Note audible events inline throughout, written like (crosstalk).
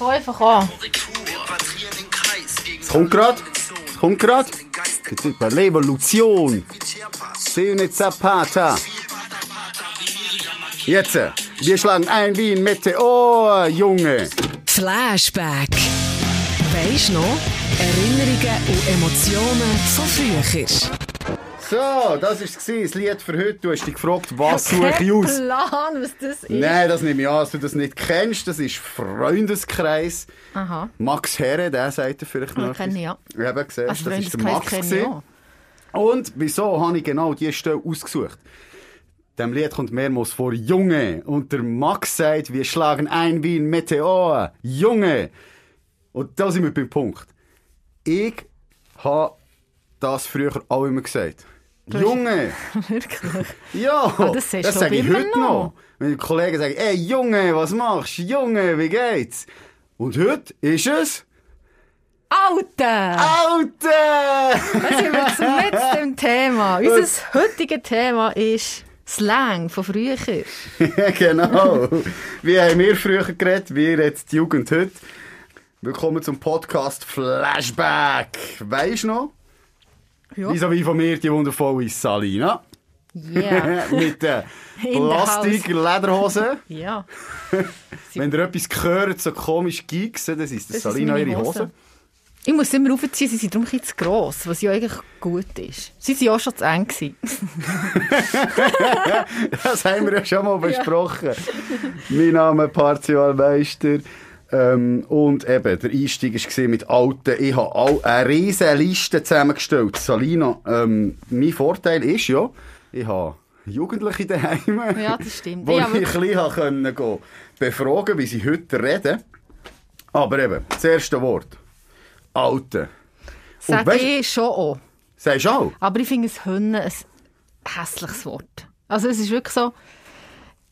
Einfach an. Es kommt grad. Es kommt grad. Jetzt ist bei Revolution. Sene Zapata. Jetzt. Wir schlagen ein wie ein Meteor, Junge. Flashback. Weisst noch? Erinnerungen und Emotionen von früher. So, das war das Lied für heute. Du hast dich gefragt, was suche ich aus? Plan, was das ist. Nein, das nehme ich an, dass du das nicht kennst. Das ist Freundeskreis. Aha. Max Herre, der sagt dir vielleicht noch. Ah, kenne ich, ja. Ich habe gesehen, Also das ist der Freundeskreis Max. kenne ich. Und wieso habe ich genau diese Stelle ausgesucht? Dem Lied kommt mehrmals vor Junge. Und der Max sagt, wir schlagen ein wie ein Meteor. Junge. Und da sind wir beim Punkt. Ich habe das früher auch immer gesagt. Junge. (laughs) Wirklich? Ja, Ah, das du sage ich heute noch. noch. Wenn die Kollegen sagen, ey Junge, was machst du? Junge, wie geht's? Und heute ist es... Alter! Alter! Da sind wir zum (laughs) letzten Thema. Unser heutiges Thema ist Slang von früher. (laughs) genau. Wie haben wir früher geredet, wie jetzt die Jugend heute. Willkommen zum Podcast Flashback. Weisst du noch? Ja. Wie von mir die wundervolle Salina. Yeah. (laughs) Mit the (laughs) Plastik-Lederhosen. ja. (laughs) Wenn ihr etwas hört, so komisch Gigs, dann ist das, Das Salina ihre Hose. Hose. Ich muss immer aufziehen, sie sind darum ein zu gross, was ja eigentlich gut ist. Sie waren auch schon zu eng. Das haben wir ja schon mal besprochen. mein Name ist Partial Meister. Ähm, und eben, der Einstieg war mit Alten. Ich habe auch eine riesige Liste zusammengestellt. Salina, ähm, mein Vorteil ist ja, ich habe Jugendliche daheim, Ja, das (laughs) stimmt. wo Ja, ich ein bisschen können gehen, befragen wie sie heute reden. Aber eben, das erste Wort. Alte. Sag weisst- ich schon auch. Sagst du auch? Aber ich finde es Hünne ein hässliches Wort. Also es ist wirklich so,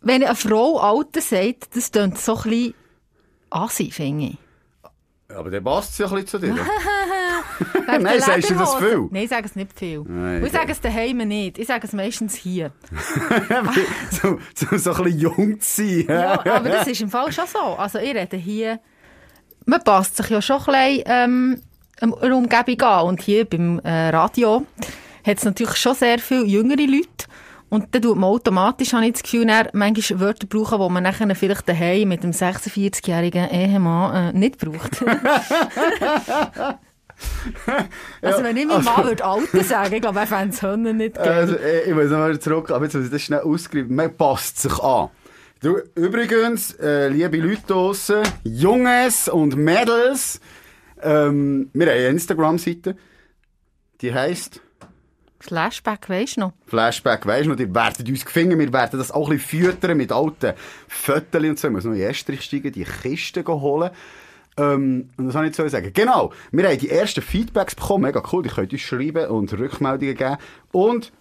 wenn eine Frau Alte sagt, das klingt so ein bisschen assi, finde ich. Aber der passt ja ein bisschen zu dir. (laughs) Nein, der sagst du das viel? Nein, ich sage es nicht viel. Nein, ich sage es daheim nicht. Ich sage es meistens hier. (laughs) so, so, so ein bisschen jung zu sein. Ja, aber das ist im Fall schon so. Also ich rede hier, man passt sich ja schon ein bisschen ähm, einer Umgebung an. Und hier beim äh, Radio hat es natürlich schon sehr viele jüngere Leute. Und dann tut man automatisch, habe ich das Gefühl, dann manchmal Wörter brauchen, die man nachher vielleicht daheim mit dem 46-jährigen Ehemann äh, nicht braucht. (laughs) also wenn ich meinem Mann würde Alter sagen, ich glaube, er fände es Hühner nicht geil. Also, äh, ich muss nochmal zurück, aber jetzt muss ich das schnell ausgreifen. Man passt sich an. Du, übrigens, äh, liebe Leute draussen, Jungs und Mädels, ähm, wir haben eine Instagram-Seite, die heisst Flashback, weisst du noch? Flashback, weisst du noch, die werden uns gefunden, wir werden das auch ein bisschen füttern mit alten Fotos und so. Ich muss noch in Estrich steigen, die Kisten holen. Ähm, und das soll ich zu sagen. Genau, wir haben die ersten Feedbacks bekommen, mega cool, die könnt uns schreiben und Rückmeldungen geben. Und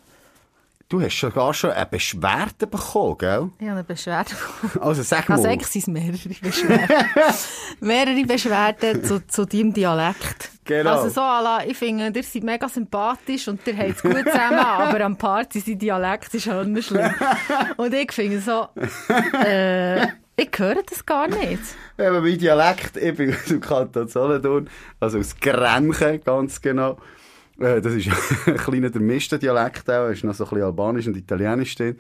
du hast sogar schon eine Beschwerde bekommen, gell? Ich habe eine Beschwerde Also sag mal. Also eigentlich sind es mehrere Beschwerden. (laughs) mehrere Beschwerden zu, zu deinem Dialekt. Genau. Also so, Ala, ich finde, ihr seid mega sympathisch und ihr habt es gut zusammen, (laughs) aber am Party sein Dialekt ist schon schlimm. Und ich finde so, äh, ich höre das gar nicht. Eben mein Dialekt, ich bin (laughs) aus dem Kanton Solothurn, also aus Grenchen, ganz genau. Äh, Das ist (laughs) ein kleiner der Dialekt auch, ist noch so ein bisschen Albanisch und Italienisch drin.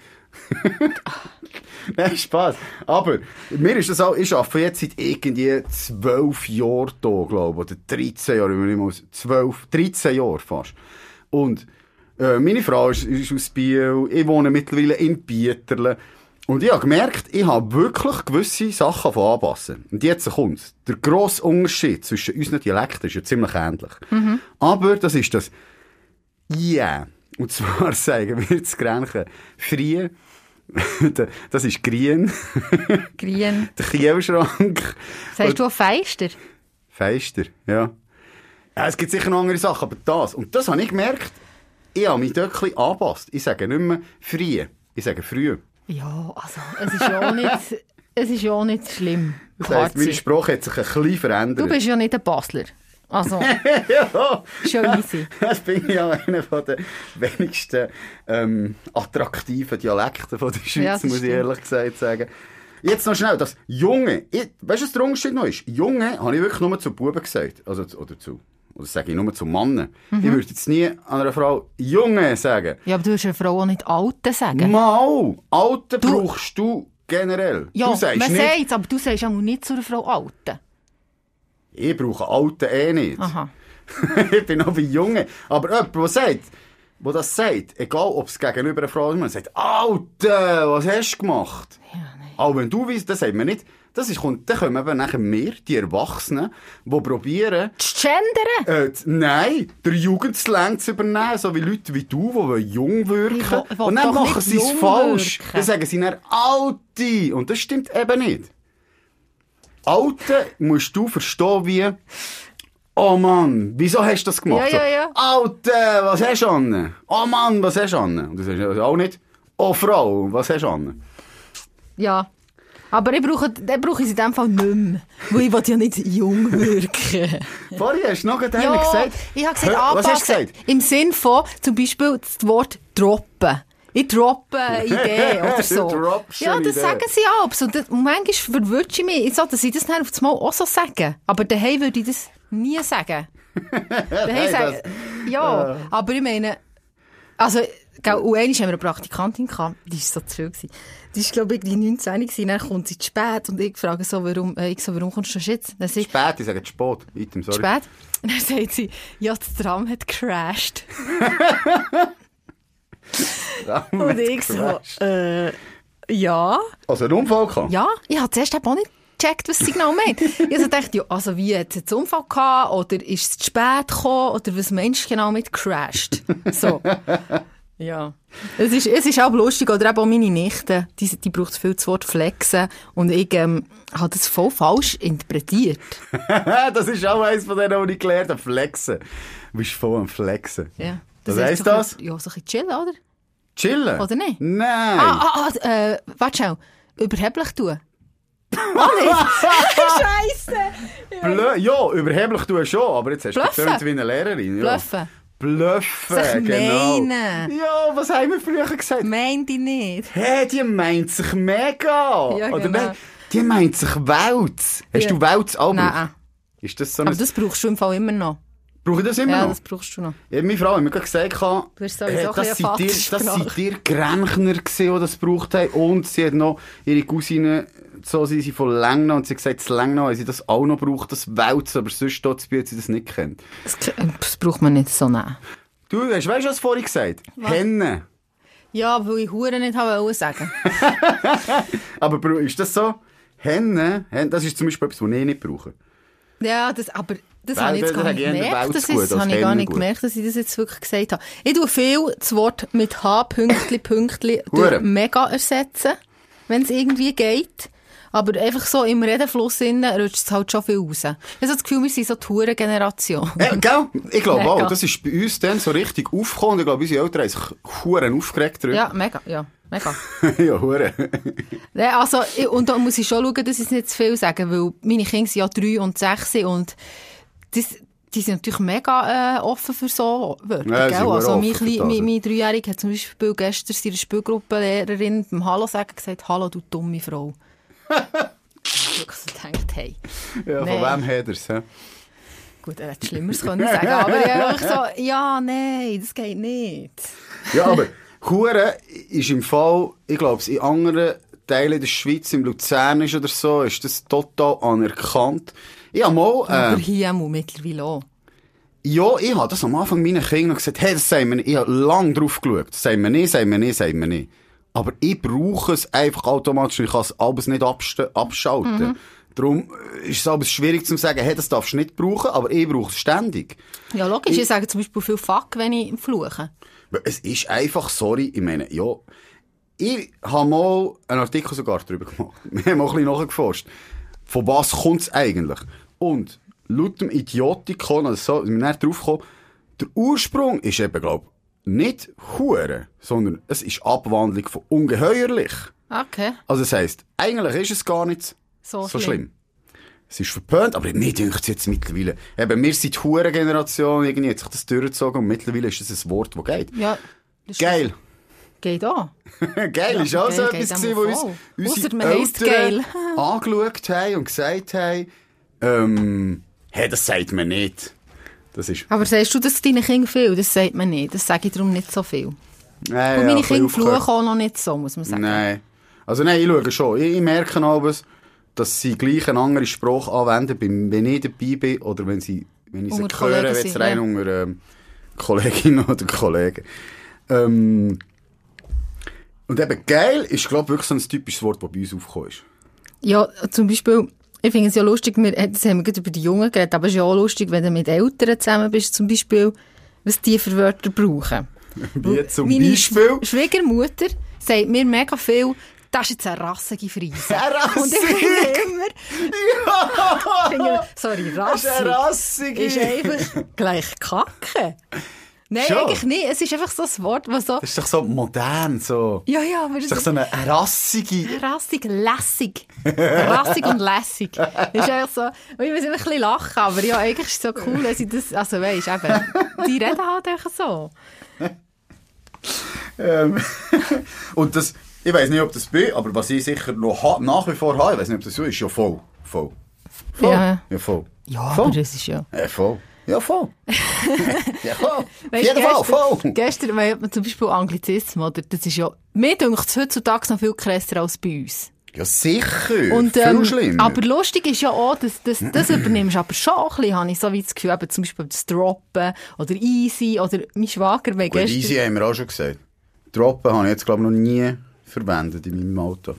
(laughs) Nein, Spaß. Aber, mir ist das auch, ich arbeite jetzt seit irgendwie zwölf Jahren da, glaube ich, oder 13 Jahre, wenn ich mal, zwölf, 13 Jahre fast. Und, äh, meine Frau ist, ist aus Biel, ich wohne mittlerweile in Bieterle. Und ich habe gemerkt, ich habe wirklich gewisse Sachen von anpassen. Und jetzt kommt's. Der grosse Unterschied zwischen unseren Dialekten ist ja ziemlich ähnlich. Aber das ist das Ja. Und zwar (laughs) sagen wir zu Grenchen, Frie, das ist Grien, Grien. (laughs) der Kielschrank. Sagst du auch Feister? Feister, ja. ja. Es gibt sicher noch andere Sachen, aber das. Und das habe ich gemerkt, ich habe mich dort ein bisschen angepasst. Ich sage nicht mehr Frie, ich sage früh. Ja, also, es ist ja auch nicht, (laughs) es ist ja auch nicht schlimm. Das heisst, meine. Sprache hat sich ein bisschen verändert. Du bist ja nicht ein Basler. Also, (laughs) ja, ja easy. das bin ich ja einer von den wenigsten ähm, attraktiven Dialekten von der Schweiz, Ja, muss ich stimmt. ehrlich gesagt sagen. jetzt noch schnell, das Junge, ich, weißt du, was der Unterschied noch ist? Junge habe ich wirklich nur zu Buben gesagt. Also, zu- oder zu, oder sage ich nur zu Mannen. Mhm. Ich würde jetzt nie an einer Frau Junge sagen. Ja, aber du würdest einer Frau auch nicht Alte sagen. Mal, Alte brauchst du generell. ja, du sagst man nicht, sagt aber du sagst auch nicht zu einer Frau Alte. ich brauche Alte eh nicht. Aha. (laughs) ich bin noch bei Junge. Aber jemand, der sagt, wo das sagt, egal ob es gegenüber einer Frau ist, man sagt, Alter, was hast du gemacht? Ja, nein. Auch wenn du weißt, das sagt man nicht. Das ist, kommt, dann kommen eben nachher wir, die Erwachsenen, die probieren, Das Gendern? äh, nein, der Jugendslang zu übernehmen, so wie Leute wie du, die jung wirken. Ich will- und dann machen sie es falsch. wirken. Dann sagen sie dann Alte. Und das stimmt eben nicht. Alte musst du verstehen wie, oh Mann, wieso hast du das gemacht? Ja, ja, ja. Alte, was hast du an? Oh Mann, was hast du an? Und du sagst auch nicht, oh Frau, was hast du an? Ja. Aber ich brauche, den brauche ich in dem Fall nicht mehr. Weil ich will ja nicht jung wirken. (laughs) Vorhin hast du noch gerade ja, einen gesagt. ich habe gesagt, Hä, Was hast du gesagt? Im Sinn von, zum Beispiel, das Wort droppen. Ich droppe (laughs) eine Idee oder so. Ja, das Idee. sagen sie auch. Und, das- und manchmal verwirrt ich mich, so, dass ich das dann auf das Mal auch so sage. Aber daheim würde ich das nie sagen. (laughs) daheim Hey, sagen, ja, aber ich meine, also, gell, und einmal haben wir eine Praktikantin gehabt, die war so schön. gewesen. Die war, glaube ich, irgendwie 19 gewesen, dann kommt sie zu spät und ich frage so, warum, äh, ich so, warum kommst du schon jetzt? Dann sie, Spät, ich sage spät. Item, sorry. spät. Und dann sagt sie, ja, das Tram hat gecrashed. (laughs) Und ich so, äh, ja, Also einen Unfall gehabt? ja. Ich habe zuerst auch nicht gecheckt, was sie genau meint. ich so dachte, ja, also wie, hat es jetzt einen Unfall gehabt, oder ist es zu spät gekommen, oder was meinst du genau mit crashed? So. Ja. Es ist, es ist auch lustig, oder eben auch meine Nichte, die, die braucht viel das Wort flexen, und ich, ähm, habe das voll falsch interpretiert. (laughs) das ist auch eins von denen, die ich gelernt habe. Flexen. Du bist voll am Flexen. Ja. Was heißt heisst das? Ja, so ein bisschen chillen, oder? Chillen? Oder nicht? Nein. Ah, ah, ah, äh, warte schnell. Überheblich tun. Ah? (laughs) Scheisse! Blö ja, überheblich tue ich schon, aber jetzt hast du getönt wie eine Lehrerin. Ja. Bluffen. Bluffen, Sich genau. meinen. Ja, was haben wir früher gesagt? Meint ich nicht. Hey, die meint sich mega. Ja, Oder genau. die meint sich Wels. Hast Ja. du Wels auch Nein. Ist das so. Aber das brauchst du im Fall immer noch. Brauche ich das immer Ja, noch? das brauchst du noch. Ja, meine Frau hat mir gerade gesagt, Du hast sowieso äh, das, sind dir, das sind dir Grenchner gewesen, die das gebraucht haben. Und sie hat noch ihre Cousine, so sind sie von Lengnau, und sie gesagt, das Lengnau haben sie das auch noch braucht, das Wälzen, aber sonst dort hat sie das nicht kennt. Das, das braucht man nicht so nehmen. Du, hast, weißt du, was vorhin gesagt? Henne. Ja, weil ich Huren nicht wollte sagen. (laughs) Aber ist das so? Henne, Henne, das ist zum Beispiel etwas, was ich nicht brauche. ja, das, aber das Weil- habe ich jetzt gar das nicht gemerkt. Das, ist, als habe ich gar nicht Hennengut. gemerkt, dass ich das jetzt wirklich gesagt habe. Ich tue viel das Wort mit H, Pünktli, Pünktli, durch mega ersetzen, wenn es irgendwie geht. Aber einfach so im Redenfluss innen rutscht es halt schon viel raus. Ich habe das Gefühl, wir sind so die Huren-Generation. Ja, gell? Ich glaube auch, das ist bei uns dann so richtig aufgekommen. Ich glaube, unsere Eltern haben sich Huren aufgeregt darüber. Ja, mega, ja, mega. (laughs) ja, Huren. Ja, also, und da muss ich schon schauen, dass ich nicht zu viel sage, weil meine Kinder sind ja drei und sechs und das, die sind natürlich mega äh, offen für so Wörter, Ja, gell? Also, mein, mein, mein Dreijähriger hat zum Beispiel gestern seiner Spielgruppenlehrerin beim Hallo sagen gesagt, Hallo, du dumme Frau. Ich habe so gedacht, hey. Ja, von Nein. wem hat er es? hä? Gut, er hätte Schlimmeres können sagen, aber einfach so, ja, nein, das geht nicht. Ja, aber Hure ist im Fall, ich glaube, in anderen Teilen der Schweiz, im Luzernisch oder so, ist das total anerkannt. Ich habe mal, Aber äh, hier muss mittlerweile auch. ja, ich habe das am Anfang meinen Kindern gesagt, hey, das sagen wir nicht. Ich habe lange drauf geschaut. Sagen wir nicht, sagen wir nicht, sagen wir nicht. Aber ich brauche es einfach automatisch ich kann es alles nicht abschalten. Darum ist es aber schwierig zu sagen, hey, das darfst du nicht brauchen, aber ich brauche es ständig. Ja, logisch, ich, sage zum Beispiel viel Fuck, wenn ich fluche. Es ist einfach, sorry, ich meine, ja, ich habe mal einen Artikel sogar darüber gemacht. (laughs) Wir haben mal ein bisschen nachgeforscht. Von was kommt es eigentlich? Und laut dem Idiotikon, also so, wir drauf gekommen, der Ursprung ist eben, glaube ich, nicht Hure, sondern es ist Abwandlung von ungeheuerlich. Okay. Also das heisst, eigentlich ist es gar nicht So so, schlimm. schlimm. Es ist verpönt, aber mir dünkt es jetzt mittlerweile. Eben, wir sind die Hure-Generation, irgendwie hat sich das durchgezogen und mittlerweile ist das ein Wort, das geht. Ja. das Geil. Geht auch. (laughs) geil ist auch geil so etwas, gewesen, wo uns unsere Ausser Eltern geil. (laughs) angeschaut haben und gesagt haben, ähm, hey, das sagt man nicht. Das ist... Aber sagst du das deinen Kindern viel? Das sagt man nicht. Das sage ich darum nicht so viel. Nein, Und meine ein bisschen Kinder fluchen auch noch nicht so, muss man sagen. Nein. Also nein, ich schaue schon. Ich, ich merke aber, dass sie gleich einen anderen Spruch anwenden, wenn ich dabei bin oder wenn, sie, wenn ich sie höre, wenn es rein ja. unter ähm, Kolleginnen (laughs) oder Kollegen. Ähm, und eben geil ist, glaube ich, wirklich so ein typisches Wort, das bei uns aufgekommen ist. Ja, zum Beispiel, ich finde es ja lustig, wir, das haben wir gerade über die Jungen geredet, aber es ist ja auch lustig, wenn du mit Eltern zusammen bist, zum Beispiel, was die für Wörter brauchen. (laughs) Wie zum Meine Beispiel... Sch- Schwiegermutter sagt mir mega viel, das ist jetzt eine rassige Friese. (laughs) Eine rassige? Und ich finde immer, finde, sorry, Das ist eine rassig rassige... ist einfach gleich Kacke. Nein, Schon? eigentlich nicht. Es ist einfach so ein Wort, was so, Das ist doch so modern, so... ja, ja, aber Das ist doch so eine rassige... Rassig, lässig. Rassig und lässig. Das ist einfach so, und ich muss immer ein bisschen lachen, aber ja, eigentlich ist es so cool, dass ich das, also weisst, eben, die reden halt einfach so. Ähm, (laughs) und das, ich weiß nicht, ob das bin, aber was ich sicher noch nach wie vor habe, ich weiß nicht, ob das so ist, ja voll. Voll. voll. Ja. Ja, voll. Ja, voll. aber das ist ja... Ja, voll. Ja, voll. (laughs) ja, voll. Weisst, jeden Fall, voll. Gestern, weil man zum Beispiel Anglizismus, oder, das ist ja, mir denkt es heutzutage noch viel krasser als bei uns. Ja, sicher. Und, Viel ähm, schlimmer. aber lustig ist ja auch, dass, dass das übernimmst aber schon ein bisschen, habe ich so wie das Gefühl, eben zum Beispiel das Droppen oder Easy oder mein Schwager, weil gestern... easy haben wir auch schon gesagt. Droppen habe ich jetzt, glaube ich, noch nie verwendet in meinem Auto.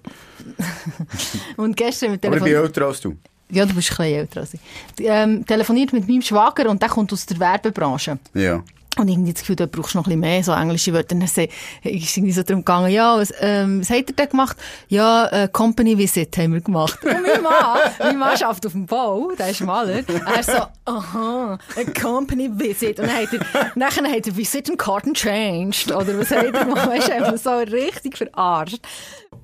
(laughs) Und gestern mit Aber ich bin älter als du. Ja, du bist ein bisschen älter als ich. Ähm, telefoniert mit meinem Schwager und der kommt aus der Werbebranche. Ja. Und irgendwie das Gefühl, da brauchst du noch ein bisschen mehr so englische Wörter. Und dann ist irgendwie so darum gegangen, ja, was, ähm, was hat er denn gemacht? Ja, äh, Company Visit haben wir gemacht. (laughs) Und mein Mann, mein Mann arbeitet auf dem Bau, der ist Maler. Er so, aha, a Company Visit. Und dann hat er, nachher hat er Visitenkarten changed. Oder was hat er gemacht? Weißt du, einfach so richtig verarscht.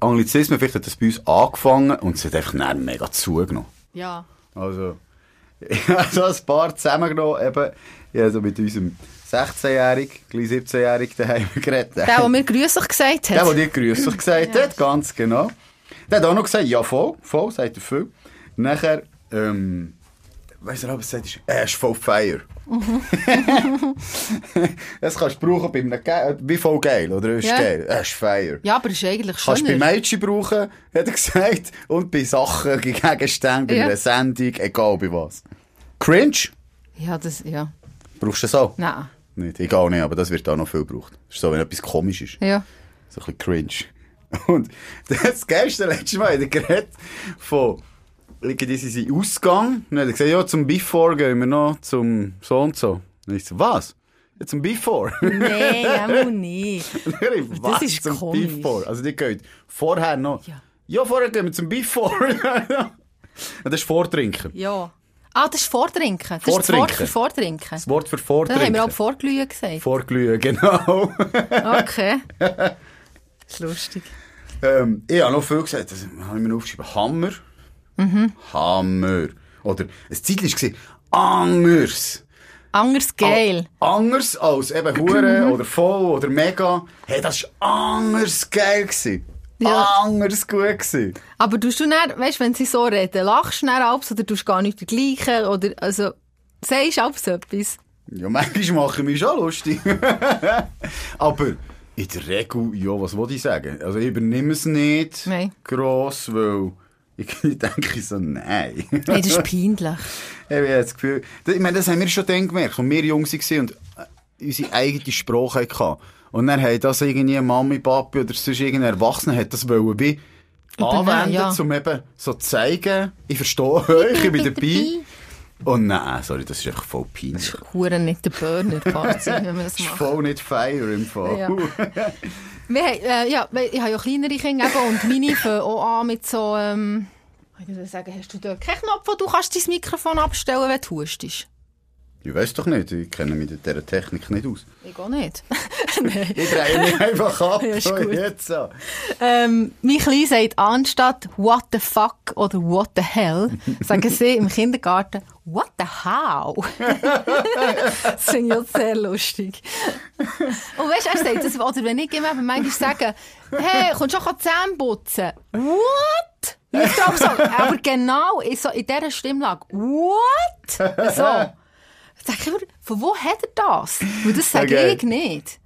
Anglizismen, vielleicht hat das bei uns angefangen und es hat einfach dann mega zugenommen. Ja. Also, (laughs) ich habe so ein paar zusammengenommen, eben, ich habe so mit unserem 16-Jährigen, gleich 17-Jährigen daheim (laughs) geredet. Der, der mir grüßlich gesagt Der, hat. der dir grüßlich gesagt hat, ganz genau. Der hat auch noch gesagt, ja, voll, voll, sagt er viel. Nachher, ähm, weiss er, was er sagt, ist, ist voll Feier. (laughs) das kannst du brauchen bei einem Ge wie voll geil, oder? Er ist Ja. geil, ist Feier. ja, aber ist eigentlich Kannst du bei schöner. Mädchen brauchen, hat er gesagt, und bei Sachen, Gegenständen, bei Ja. einer Sendung, egal bei was. Cringe? Ja, das, ja. Brauchst du das auch? Nein. Nicht, egal nicht, aber das wird auch noch viel gebraucht. Das ist so, wenn etwas komisch ist. Ja. So ein bisschen cringe. (laughs) Und das Geilste letzte Mal hat er geredet von, irgendwie sie sind Ausgang. Und dann gesagt, ja, zum Before gehen wir noch zum so und so. Und ich so, was? Ja, zum Before. Nein, (laughs) einmal nicht. (laughs) Ich, was? ist zum komisch. Before? Also die geht vorher noch. Ja. Ja, vorher gehen wir zum Before. (laughs) Das ist Vortrinken. Ja. Ah, das ist Vordrinken. Das ist das Wort Vortrinken. für Vordrinken. Das Wort für Vortrinken. haben wir auch Vorglühen gesagt. Vorglühen, genau. Okay. Das ist lustig. Ähm, ich habe noch viel gesagt, das habe ich mir aufgeschrieben. Hammer. Mhm. Hammer. Oder, ein Zeitchen war anders. Anders geil. Anders als eben. Hure (clears throat) oder Voll oder Mega. Hey, das war anders geil. Gewesen. Ja. Anders gut gewesen. Aber tust du dann, weißt, wenn sie so reden, lachst du dann abends oder tust gar nicht dergleichen? Oder, also, sagst du abends etwas? Ja, manchmal mache ich mich schon lustig. (laughs) Aber in der Regel, ja, was wollte ich sagen? Also ich übernehme es nicht Nein. gross, weil (laughs) ich denke so, nein. Nein, das ist (laughs) peinlich. Ich habe das Gefühl, ich meine, das haben wir schon dann gemerkt, als wir jung waren und äh, unsere eigene Sprache hatten. Und dann hat das irgendwie Mami, Papi oder sonst irgendein Erwachsener hat das wollen wie anwenden, ja. um eben so zu zeigen, ich verstehe (laughs) euch, ich bin dabei. Und nein, sorry, das ist einfach voll peinlich. Hure nicht der Burner, Fazit, wenn man das Das ist macht. voll nicht fire im Fall. Ja. Wir äh, ja, ich habe ja kleinere Kinder eben, und meine fangen auch an mit so, ähm, ich würde sagen, hast du dort keinen Knopf, wo du kannst dein Mikrofon abstellen, wenn du hustest? Ich weiß doch nicht, ich kenne mich mit dieser Technik nicht aus. Ich auch nicht. (laughs) Ich drehe mich einfach ab. Ja, gut. jetzt so. Ähm, mein Klein sagt anstatt what the fuck oder what the hell, sagen sie im Kindergarten what the how. das finde ich auch sehr lustig. Und weißt du, er sagt das, oder wenn ich ihm eben manchmal sage, hey, kommst du schon Zähne putzen? What? Ich glaube so, aber genau in, so, in dieser Stimmlage, what? So. Sag ich immer, von wo hat er das? Weil das (laughs) sage Okay. ich nicht.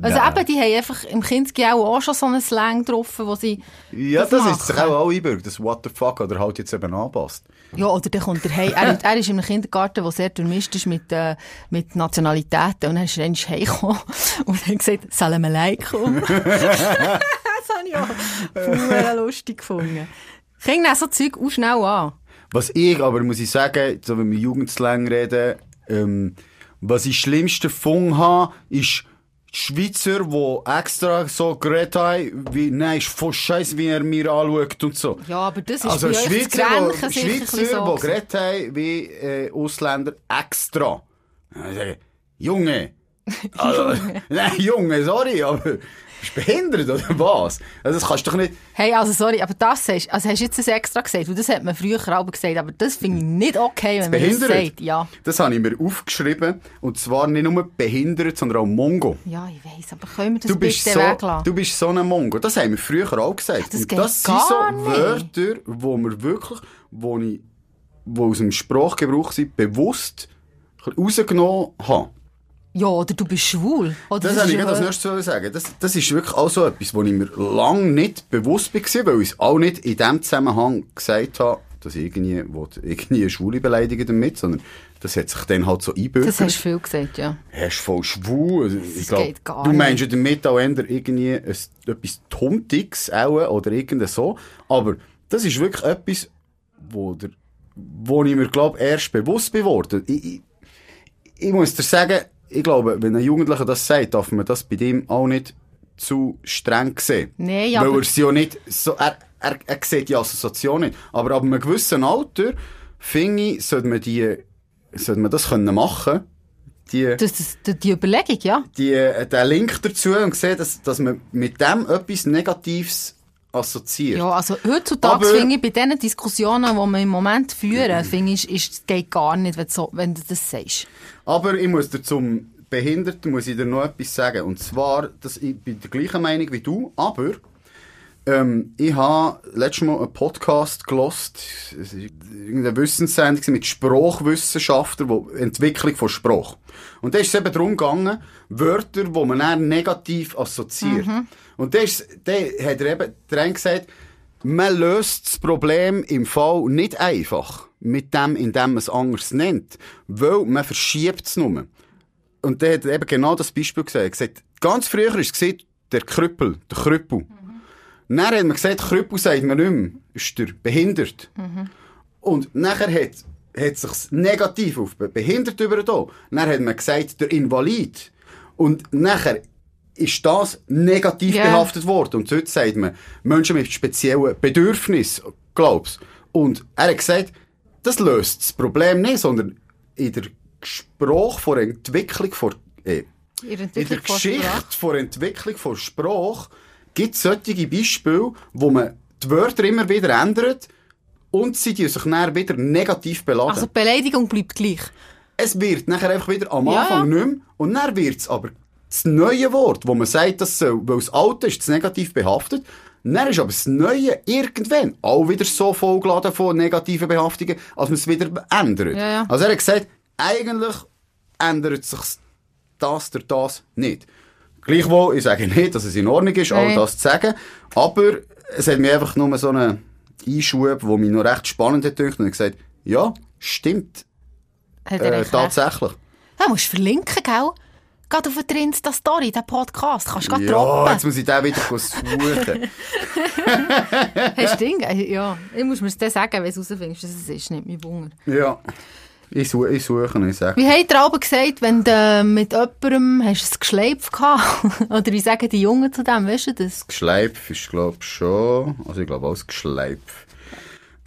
Also Nein. eben, die haben einfach im Kindsgau auch schon so einen Slang drauf, wo sie Ja, das, ist machen. sich auch auch einbürgt, das What the fuck oder halt jetzt eben anpasst. Ja, oder dann kommt er heim. Er, er ist in einem Kindergarten, der sehr durchmischt ist mit, äh, mit Nationalitäten. Und dann ist er einmal heimgekommen (laughs) und hat gesagt, Salam alaikum. (laughs) das habe ich auch voll lustig gefunden. Kinder nehmen so Zeug auch schnell an. Was ich aber, muss ich sagen, so wenn wir Jugendslang reden, ähm, was ich schlimmste gefunden habe, ist Schweizer, die extra so geredet haben, wie, nein, ist voll scheiße, wie er mir anschaut und so. Ja, aber das ist Also bei Schweizer, wo, Schweizer, so. die geredet haben, wie äh, Ausländer extra. Ich, Junge. (laughs) Also, (laughs) nein, Junge, sorry, aber bist du behindert oder was? Also das kannst du doch nicht... Hey, also sorry, aber das hast, also hast du jetzt das extra gesagt, das hat man früher auch gesagt, aber das finde ich nicht okay, wenn man das Behindert? sagt. Ja. Das habe ich mir aufgeschrieben. Und zwar nicht nur behindert, sondern auch Mongo. ja, ich weiss, aber können wir das Du bist, bitte so, weglassen? du bist so ein Mongo. Das haben wir früher auch gesagt. das Und das sind so. Wörter, wo wir wirklich, wo ich, wo aus dem Sprachgebrauch sind, bewusst rausgenommen haben. Ja, oder du bist schwul. Oder Das ist habe ich als nächstes sagen. Das, das ist wirklich auch so etwas, wo ich mir lange nicht bewusst war, weil ich es auch nicht in dem Zusammenhang gesagt habe, dass ich irgendwie, irgendwie eine Schwule beleidigen damit, sondern das hat sich dann halt so einbürgert. Das hast du viel gesagt, ja. Ist voll schwul. Also, Ich Das glaub, geht gar du meinst ja nicht. damit auch eher irgendwie ein, etwas Tuntiges auch, oder irgend so. Aber das ist wirklich etwas, wo, der, wo ich mir, glaube erst bewusst geworden ich, ich, ich muss dir sagen, ich glaube, wenn ein Jugendlicher das sagt, darf man das bei dem auch nicht zu streng sehen. Nein, Weil aber- er es ja nicht so, er, er, er sieht die Assoziation nicht. Aber ab einem gewissen Alter, finde ich, sollte man die, sollte man das können machen, die, Das, das, die, die Überlegung, ja. die, äh, den Link dazu und sehe, dass, dass man mit dem etwas Negatives assoziiert. Ja, also heutzutage finde ich, bei diesen Diskussionen, die wir im Moment führen, finde ich, ist, geht gar nicht, wenn so, wenn du das sagst. Aber ich muss dir zum Behinderten muss ich dir noch etwas sagen. Und zwar, dass ich bin der gleichen Meinung wie du, aber ähm, ich habe letztes Mal einen Podcast gelost, irgendeine Wissenssendung mit Sprachwissenschaftlern, wo Entwicklung von Sprache. Und da ist es eben darum gegangen, Wörter, die man dann negativ assoziiert. Und da, hat er eben eine gesagt, man löst das Problem im Fall nicht einfach mit dem, indem man es anders nennt, weil man verschiebt es nur. Und der hat eben genau das Beispiel gesagt. Er hat gesagt, ganz früher war es der Krüppel, der Krüppel. Dann hat man gesagt, Krüppel sagt man nicht mehr, ist der behindert. Und nachher hat, hat sich's negativ auf be- behindert über da. Dann hat man gesagt, der Invalid. Und nachher ist das negativ Ja. behaftet worden. Und heute sagt man, Menschen mit speziellen Bedürfnissen, glaubst Und er hat gesagt, das löst das Problem nicht, sondern in der Sprache vor Entwicklung vor, äh, In der von Geschichte vor Entwicklung von Sprache gibt es solche Beispiele, wo man die Wörter immer wieder ändert und sie die sich dann wieder negativ beladen. Also die Beleidigung bleibt gleich. es wird nachher einfach wieder am Anfang ja. nicht mehr und dann wird es aber das neue Wort, wo man sagt, das soll, weil das alte ist das negativ behaftet, dann ist aber das Neue irgendwann auch wieder so vollgeladen von negativen Behaftungen, als man es wieder ändert. Ja, ja. Also er hat gesagt, eigentlich ändert sich das durch das nicht. Gleichwohl, ich sage nicht, dass es in Ordnung ist, all Nein. das zu sagen, aber es hat mir einfach nur so einen Einschub, der mich noch recht spannend hat und ich gesagt, ja, stimmt, Hat er äh, echt recht. tatsächlich. Da musst verlinken, gell? Gerade auf der Insta-Story, den Podcast. Kannst du gerade Ja, droppen. jetzt muss ich den wieder (laughs) suchen. Hast du Ding? Äh, Ja, ich muss mir das sagen, wenn du es herausfindest, dass es ist. Nicht mein Wunder. ja. Ich, suche, ich suche sage. Wie hat der aber gesagt, wenn du mit jemandem hast du ein Geschleif gehabt? (laughs) Oder wie sagen die Jungen zu dem, weißt du das? Geschleipf ist, glaube ich, schon. Also, ich glaube, alles Geschleipf.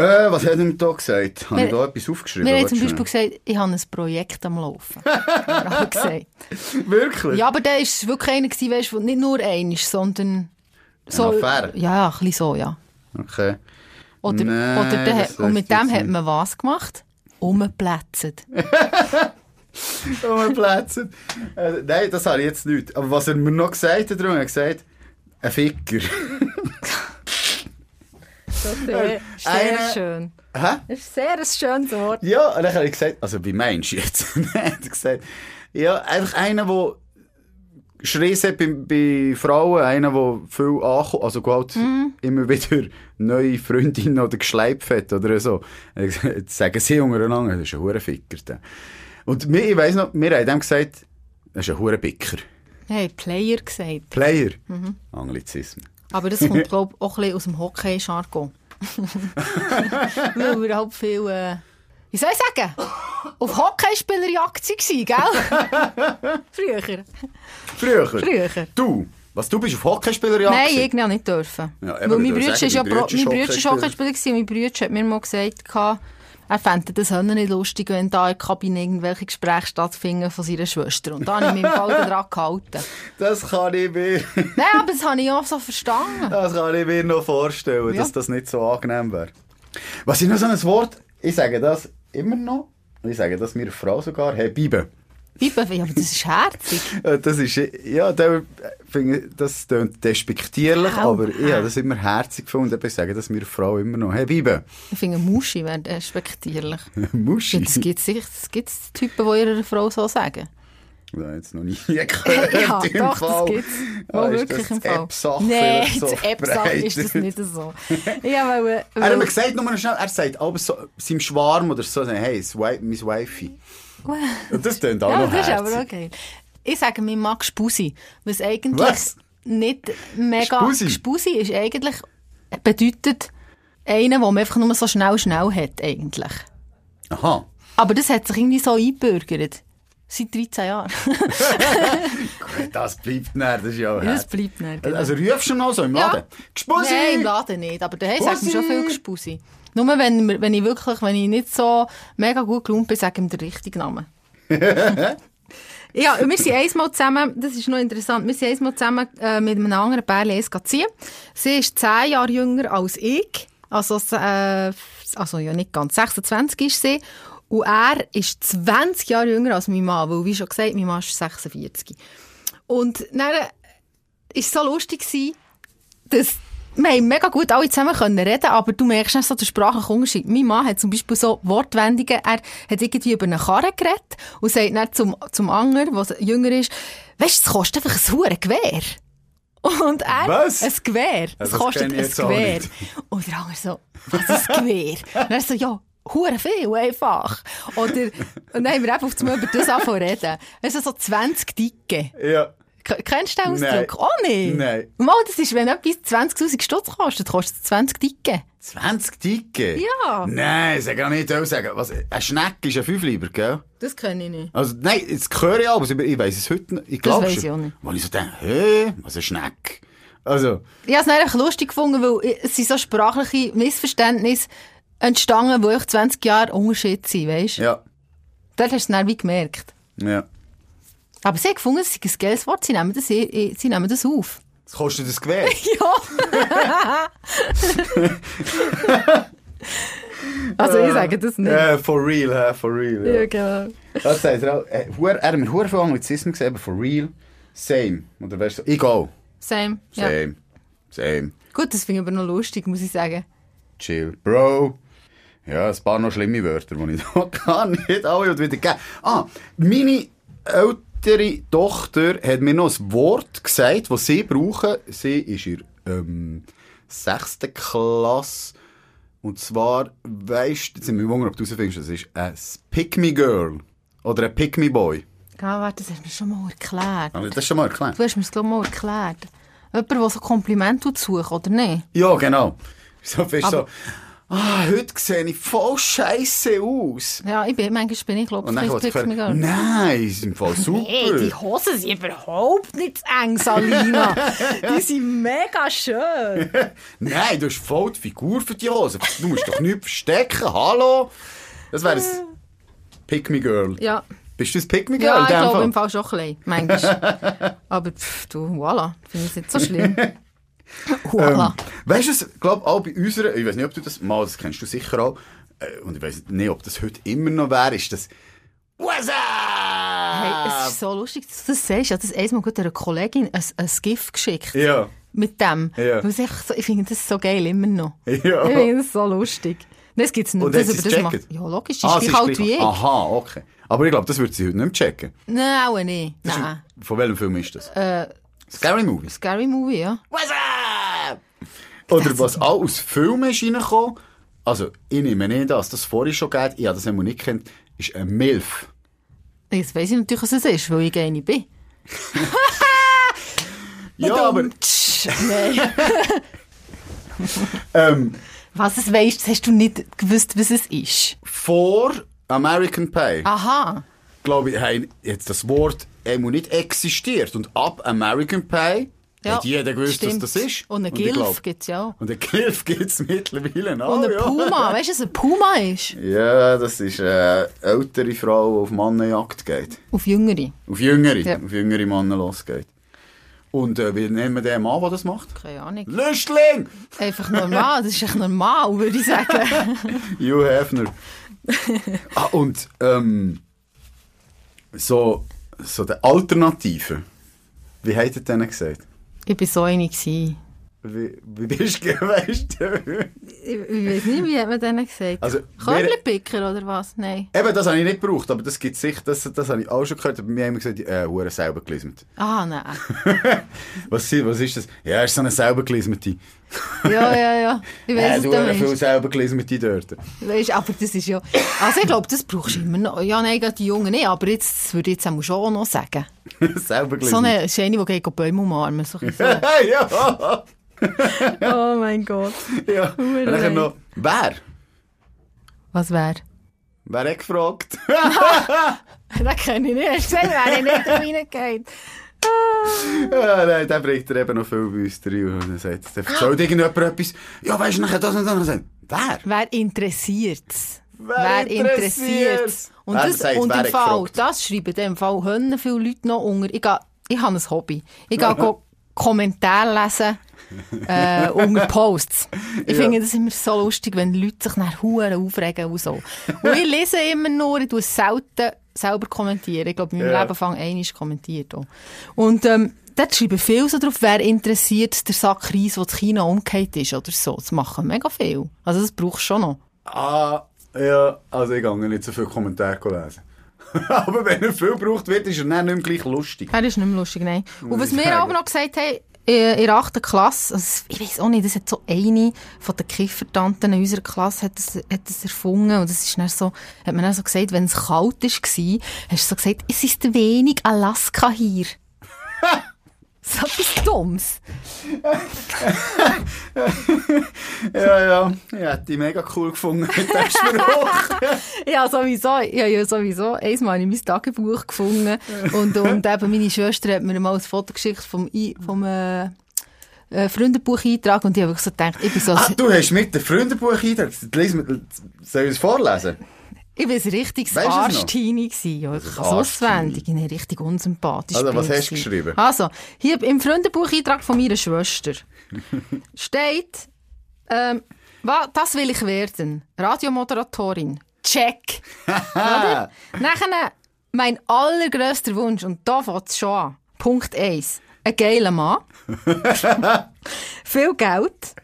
Äh, was hat er mir da gesagt? Habe Wir- ich da etwas aufgeschrieben? Wir haben zum Beispiel gesagt, ich habe ein Projekt am Laufen. (laughs) (laughs) Wirklich? Ja, aber der war wirklich einer, gewesen, weißt, du, nicht nur einer, sondern so. Affäre? Ja, ein bisschen so, ja. Okay. Oder, Nein, oder der, und mit dem hat man was gemacht? Umplätzt. Umgeplätzt. (laughs) Äh, nein, das habe ich jetzt nicht. Aber was er mir noch gesagt hat, darum, er hat gesagt, ein Ficker. Sehr, sehr schön. Hä? Das ist sehr ein schönes Wort. Ja, und dann habe ich gesagt, also wie meinst du jetzt? (laughs) Hat gesagt, ja, einfach einer, der Schreis hat bei, bei Frauen, einer, der viel ankommt, also halt immer wieder neue Freundinnen oder geschleift hat oder so. Jetzt sagen sie untereinander, das ist ein Hurenficker. der. Und mir, ich weiss noch, wir haben dem gesagt, das ist ein Hurenbicker. Wir haben Player gesagt. Player. Anglizismen. Aber das kommt, (laughs) glaube ich, auch ein bisschen aus dem Hockey-Jargon. (laughs) Weil wir halt viel, äh, wie soll ich sagen, auf Hockeyspielerjagd waren, gell? (laughs) Früher. Früher. Früher. Du, was, du bist auf Hockeyspieler Nein, ich noch nicht dürfen. Ja, Weil mein Bruder ist ja ist mein Bruder Hockeyspieler. Hockeyspieler. Mein Bruder hat mir mal gesagt, er fände das Hönnen nicht lustig, wenn da in der Kabine irgendwelche Gespräche stattfinden von seiner Schwester. Und da habe ich mich im Fall (laughs) daran gehalten. Das kann ich mir, (laughs) Nein, aber das habe ich auch so verstanden. das kann ich mir noch vorstellen, Ja. dass das nicht so angenehm wäre. Was ist noch so ein Wort? Ich sage das immer noch. Ich sage das meiner Frau sogar. Hey, Bibe. Bibe, ja, aber das ist herzig. (laughs) Äh, Das ist, ja, da finde ich, das klingt despektierlich, Au. aber ich habe das immer herzig gefunden. Ich sage das meiner Frau immer noch. Hey, Bibe. Ich finde, Muschi wäre respektierlich. (laughs) Muschi. Das gibt es gibt's Typen, die ihrer Frau so sagen. Ich jetzt noch nie (laughs) gehört. ja, im doch, Fall. das gibt es. Ah, wirklich das im Fall. App-Sache Nein, so App-Sache ist das nicht so. Ja, weil, Er hat weil, mir gesagt, nur schnell, er sagt aber so, seinem Schwarm oder so, hey, mein Wifi. (laughs) Das klingt auch ja, noch das ist herzig. aber okay. Ich sage, mir mag Spusi. Was eigentlich Was? nicht mega... Spusi? Spusi ist eigentlich, bedeutet einen, den man einfach nur so schnell, schnell hat, eigentlich. Aha. Aber das hat sich irgendwie so eingebürgert. Seit 13 Jahren. (laughs) Gut, das bleibt nicht, das ist ja auch das bleibt nicht. genau. Also rufst du noch so im Laden? Gspusi! Nein, im Laden nicht. Aber daheim sagt man schon viel Gespusi. Nur wenn, wenn ich wirklich, wenn ich nicht so mega gut gelaunt bin, sage ich ihm den richtigen Namen. (laughs) ja, wir sind einmal zusammen, das ist noch interessant, wir sind einmal zusammen äh, mit einem anderen Pärchen eins ziehen. Sie ist 10 Jahre jünger als ich. Also, äh, also ja, nicht ganz. 26 ist sie. Und er ist 20 Jahre jünger als mein Mann, weil, wie schon gesagt, mein Mann ist 46. Und dann war es so lustig, gewesen, dass wir haben mega gut alle zusammen können reden, aber du merkst nicht so den sprachlichen Unterschied. Mein Mann hat zum Beispiel so Wortwendungen, er hat irgendwie über eine Karre geredet und sagt dann zum, zum anderen, der jünger ist, weisst du, es kostet einfach ein hure Gewehr. Und er, Was? ein Gewehr. Ja, Es das kostet ein Gewehr. Und der andere so, was ist ein Gewehr? (laughs) Und er so, ja, hure viel, einfach. Oder, (laughs) und dann haben wir eben auf über das angefangen zu reden. Also so 20 Dicke. Ja. Kennst du den Nein. Ausdruck? Oh nicht? Nein. Mal, das ist, wenn etwas 20'000 Stutz kostet, kostet es 20 Dicke. 20 Dicke? Ja. Nein, sag auch nicht auch sagen. Was, ein Schneck ist ein Fünfliber, gell? Das kenne ich nicht. Also, nein, jetzt höre ich aber, ich weiss es heute nicht. Ich Das glaube weiss ich auch nicht. Weil ich so denke, hä, was ein Schneck? Also, Ich habe es einfach lustig gefunden, weil es sind so sprachliche Missverständnisse entstanden, die echt 20 Jahre Unterschied sind, weißt du? ja. Dort hast du es dann wie gemerkt. Ja. Aber sie haben gefunden, es ist ein geiles Wort, sie nehmen das, sie nehmen das auf. Das kostet das Gewehr. (laughs) Ja. (laughs) also ich sage das nicht. Ja, for real, hä, for real. Ja. Ja, genau. Das sagt er auch. äh, Er hat mir viel Anglizismen gesehen, aber for real, same. Oder wärst du egal. Same. Ja. Same. Same. Gut, das finde ich aber noch lustig, muss ich sagen. Chill. Bro. Ja, ein paar noch schlimme Wörter, die ich (laughs) da nicht alle wieder geben. Ah, meine ältere Tochter hat mir noch ein Wort gesagt, das sie brauchen. Sie ist in der ähm, sechsten Klasse. Und zwar, weisst du, jetzt sind wir wundern, ob du herausfindest, das ist ein Pick-me-Girl. Oder ein Pick-me-boy. Ja, warte, das hast du mir schon mal erklärt. Habe ich das schon mal erklärt? Du hast mir das, glaube ich, mal erklärt. Jemand, der so Komplimente sucht, oder nicht? Ja, genau. So, bist so, ah, heute sehe ich voll scheiße aus. Ja, ich bin, manchmal bin ich, glaube ich, gesagt, Me Girl. nein, sie sind voll (laughs) super. Hey, die Hosen sind überhaupt nicht zu eng, Salina. die (laughs) sind mega schön. (laughs) Nein, du hast voll die Figur für die Hose. Du musst doch nichts verstecken, hallo? Das wäre ein Pick Me Girl. Ja. Bist du ein Pick Me Girl? Ja, ich glaube Fall? im Fall schon ein bisschen, manchmal. Aber pff, du, voilà, finde ich nicht so schlimm. (laughs) Voilà. Ähm, weißt du, ich glaube auch bei unserer, ich weiß nicht, ob du das, mal, das kennst du sicher auch, äh, und ich weiß nicht, ob das heute immer noch wäre, ist das What's up? Hey, es ist so lustig, dass du das sagst. Ich habe das einmal gut einer Kollegin ein, ein GIF geschickt. Ja. Mit dem. Ja. Es so, ich finde das so geil, immer noch. Ja. Ich finde das so lustig. Das gibt's nur. Und das, über es das macht-? Ja, logisch, Ah, ist sie gleich alt wie ich. Aha, okay. Aber ich glaube, das würde sie heute nicht mehr checken. Nein, auch nicht. Nein. Von welchem Film ist das? Äh, Scary Movie. Scary Movie, ja. What's up? Oder was auch aus Filmen ist reingekommen, also ich nehme nicht, dass das vorher schon geht, ich habe das einmal nicht kennt, ist ein Milf. Jetzt weiss ich natürlich, was es ist, weil ich eine bin. (laughs) Ja, aber Nein. (laughs) ähm, Was es weisst, hast du nicht gewusst, was es ist. vor American Pie, Aha. glaube ich, haben jetzt das Wort einmal nicht existiert. Und ab American Pie hat jeder gewusst, stimmt. was das ist. Und eine ich Gilf glaub- gibt's ja auch. Und eine Gilf (laughs) gibt es mittlerweile auch. Und ein ja. Puma. Weißt du, was ein Puma ist? Ja, das ist eine ältere Frau, die auf Mannenjagd geht. Auf Jüngere. Auf jüngere, Ja. auf jüngere Männer losgeht. Und äh, wie nennen wir den Mann, der das macht? Keine Ahnung. Lüstling! Einfach normal. Das ist echt normal, würde ich sagen. (laughs) Hugh Hefner. ah, und ähm, so, so der Alternative. Wie hat er denn gesagt? Ich war so eine. Wie, wie bist du, (laughs) du? Ich, ich weiß nicht, wie hat man denen gesagt? Also, Körbchenpicker oder was? Nein. Eben, das habe ich nicht gebraucht, aber das gibt sicher, das, das habe ich auch schon gehört, aber mir haben gesagt, äh, hure selber gelismet. Ah, nein. (laughs) Was, was ist das? Ja, ist so eine selber gelismete. Ja, ja, ja. (laughs) Ich Ja, weiß du es hast viel nicht. selber gelismete dort. Weißt, aber das ist ja... Also ich glaube, das brauchst du immer noch. Ja, nein, die Jungen nicht, aber jetzt das würde ich jetzt auch schon noch sagen. selber So gelismet. eine, ist eine, die geht Bäume umarmen. So ja, so. (laughs) oh mein Gott. ja. Und dann noch, wer? Was wäre? Wer hat gefragt? (laughs) (laughs) Das kenne ich nicht. Hast du gesehen, wer ich nicht reingeht? ja, nein, der bringt er eben noch viel bei uns rein. Und er sagt, dann erzählt irgendjemand etwas. Ja, weisst du, nachher das und das. Und er sagt, wer? Wer interessiert's? Wer interessiert's? Und, Wer das, sagt, und wer im Fall, das schreiben in dem Fall hören viele Leute noch unter. Ich, ich habe ein Hobby. Ich gehe Kommentare lesen äh, unter Posts. Ich Ja. finde das immer so lustig, wenn Leute sich nach Huren aufregen und so. Und ich lese immer nur, ich tue selten selber kommentieren. Ich glaube, in meinem Ja. Leben fang einmal kommentiert auch. Und ähm, dort schreiben viele so drauf, wer interessiert der Sack Reis, der das China umgekehrt ist oder so. Das machen mega viel. Also das brauchst du schon noch. Ah, ja, also ich gehe nicht so viele Kommentare lesen. (laughs) aber wenn er viel gebraucht wird, ist er dann nicht mehr gleich lustig. Er ist nicht mehr lustig, nein. Und was wir auch noch gesagt haben, in der 8. Klasse, also ich weiß auch nicht, das hat so eine von den Kiffertanten in unserer Klasse hat das, hat das erfunden und das ist dann so, hat man dann so gesagt, wenn es kalt war, hast du so gesagt, es ist wenig Alaska hier. (laughs) so etwas Dummes. (laughs) Ja, ja, ich hätte die mega cool gefunden mit dem Spruch. (laughs) Ja, sowieso. Ich habe ja sowieso einmal in mein Tagebuch gefunden. Und, und eben meine Schwester hat mir mal ein Foto geschickt vom, I- vom äh, äh, Freundebuch-Eintrag und ich habe so gedacht, ich bin so... ah, du hast mit dem Freundebuch eingetragen. Lies mir- Soll ich es vorlesen? Ich war ein richtiges gewesen. Ja, ich kann auswendig. Ich bin richtig unsympathisch. Also, was hast du geschrieben? Also, hier im Freundebucheintrag von meiner Schwester (laughs) steht, ähm, das will ich werden. Radiomoderatorin. Check. (laughs) Oder? Nachher mein allergrößter Wunsch, und da fängt es schon an. Punkt 1. Ein geiler Mann. (laughs) Viel Geld.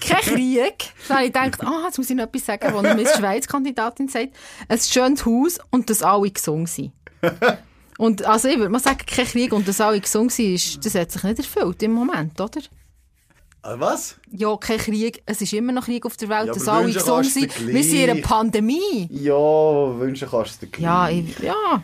Kein (laughs) Krieg. Dann habe ich gedacht, ah, jetzt muss ich noch etwas sagen, wo eine Miss Schweiz-Kandidatin sagt. Ein schönes Haus und dass alle gesungen sind. (laughs) Und also ich würde mal sagen, kein Krieg und dass alle gesungen sind, ist, das hat sich nicht erfüllt im Moment, oder? Ah, Was? Ja, kein Krieg. Es ist immer noch Krieg auf der Welt, Ja, aber alle gesungen sind. Wir sind in einer. Pandemie. Ja, wünschen kannst du dir Ja, ich, ja.